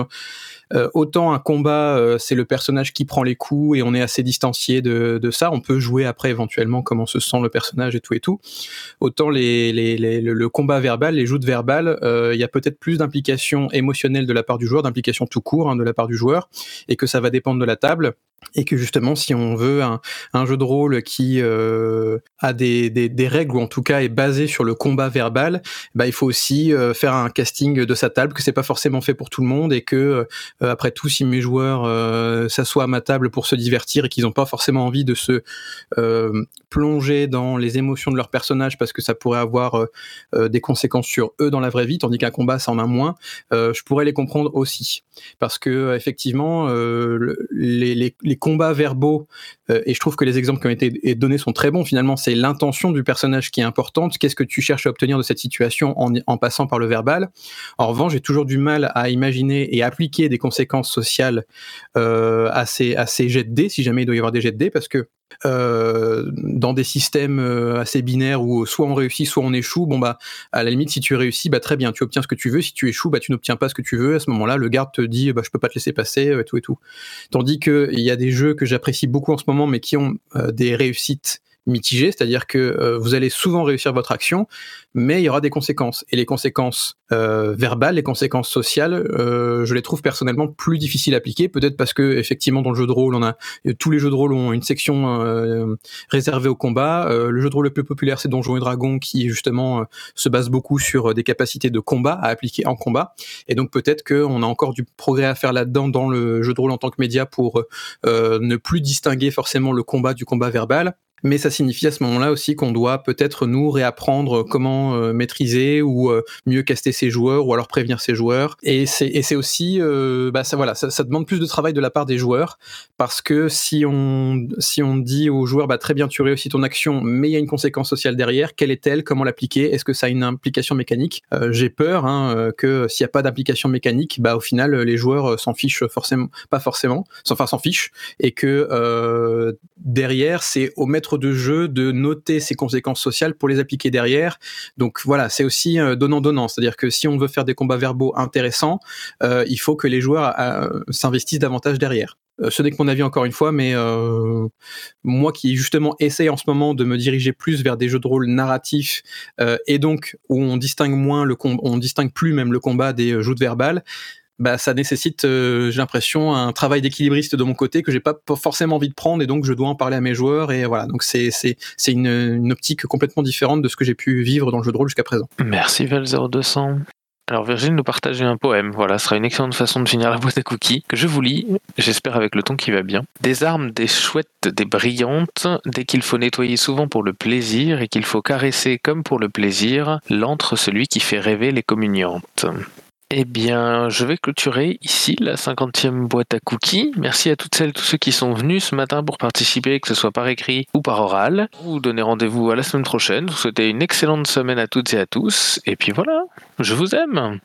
euh, autant un combat, euh, c'est le personnage qui prend les coups et on est assez distancié de, ça. On peut jouer après éventuellement comment se sent le personnage et tout et tout. Autant les, le, combat verbal, les joutes verbales, euh, il y a peut-être plus d'implication émotionnelle de la part du joueur, d'implication tout court hein, de la part du joueur, et que ça va dépendre de la table et que justement si on veut un, un jeu de rôle qui euh, a des, des, des, règles ou en tout cas est basé sur le combat verbal, bah, il faut aussi euh, faire un casting de sa table que c'est pas forcément fait pour tout le monde et que euh, après tout si mes joueurs euh, s'assoient à ma table pour se divertir et qu'ils n'ont pas forcément envie de se plonger dans les émotions de leur personnage parce que ça pourrait avoir des conséquences sur eux dans la vraie vie tandis qu'un combat ça en a moins, je pourrais les comprendre aussi parce que effectivement les, les combats verbaux, euh, et je trouve que les exemples qui ont été donnés sont très bons, finalement, c'est l'intention du personnage qui est importante. Qu'est-ce que tu cherches à obtenir de cette situation en, passant par le verbal? En revanche, j'ai toujours du mal à imaginer et appliquer des conséquences sociales euh, à, ces, à ces jets de dés, si jamais il doit y avoir des jets de dés, parce que euh, dans des systèmes euh, assez binaires où soit on réussit, soit on échoue, bon bah à la limite si tu réussis, bah très bien, tu obtiens ce que tu veux. Si tu échoues, bah tu n'obtiens pas ce que tu veux. À ce moment-là, le garde te dit bah je peux pas te laisser passer et tout et tout. Tandis que il y a des jeux que j'apprécie beaucoup en ce moment, mais qui ont des réussites mitigé, c'est-à-dire que euh, vous allez souvent réussir votre action, mais il y aura des conséquences. Et les conséquences euh, verbales, les conséquences sociales, euh, je les trouve personnellement plus difficiles à appliquer, peut-être parce que effectivement dans le jeu de rôle, on a tous les jeux de rôle ont une section réservée au combat. le jeu de rôle le plus populaire, c'est Donjons et Dragons, qui justement se base beaucoup sur des capacités de combat à appliquer en combat. Et donc peut-être qu'on a encore du progrès à faire là-dedans dans le jeu de rôle en tant que média pour ne plus distinguer forcément le combat du combat verbal mais ça signifie à ce moment-là aussi qu'on doit peut-être nous réapprendre comment euh, maîtriser ou euh, mieux caster ses joueurs ou alors prévenir ses joueurs. Et c'est aussi euh, bah ça voilà ça, demande plus de travail de la part des joueurs parce que si on si on dit aux joueurs bah très bien tu réussis ton action mais il y a une conséquence sociale derrière quelle est-elle comment l'appliquer est-ce que ça a une implication mécanique? J'ai peur hein, que s'il n'y a pas d'implication mécanique bah au final les joueurs s'en fichent forcément pas forcément enfin s'en fichent et que derrière c'est au maître de jeu de noter ses conséquences sociales pour les appliquer derrière. Donc voilà, c'est aussi euh, donnant-donnant. C'est-à-dire que si on veut faire des combats verbaux intéressants, euh, il faut que les joueurs euh, s'investissent davantage derrière. Ce n'est que mon avis encore une fois, mais moi qui justement essaye en ce moment de me diriger plus vers des jeux de rôle narratifs et donc où on distingue moins le on distingue plus même le combat des joutes verbales. Bah, ça nécessite, euh, j'ai l'impression, un travail d'équilibriste de mon côté que j'ai pas forcément envie de prendre et donc je dois en parler à mes joueurs et voilà. Donc c'est c'est c'est une, une optique complètement différente de ce que j'ai pu vivre dans le jeu de rôle jusqu'à présent. Merci Vel0200. Alors Virgile nous partage un poème, voilà, ce sera une excellente façon de finir la boîte à cookies, que je vous lis, j'espère avec le ton qui va bien. Des armes, des chouettes, des brillantes, dès qu'il faut nettoyer souvent pour le plaisir et qu'il faut caresser comme pour le plaisir, l'antre celui qui fait rêver les communiantes. Eh bien, je vais clôturer ici la cinquantième boîte à cookies. Merci à toutes celles et tous ceux qui sont venus ce matin pour participer, que ce soit par écrit ou par oral. Vous donnez rendez-vous à la semaine prochaine. Vous souhaitez une excellente semaine à toutes et à tous. Et puis voilà, je vous aime.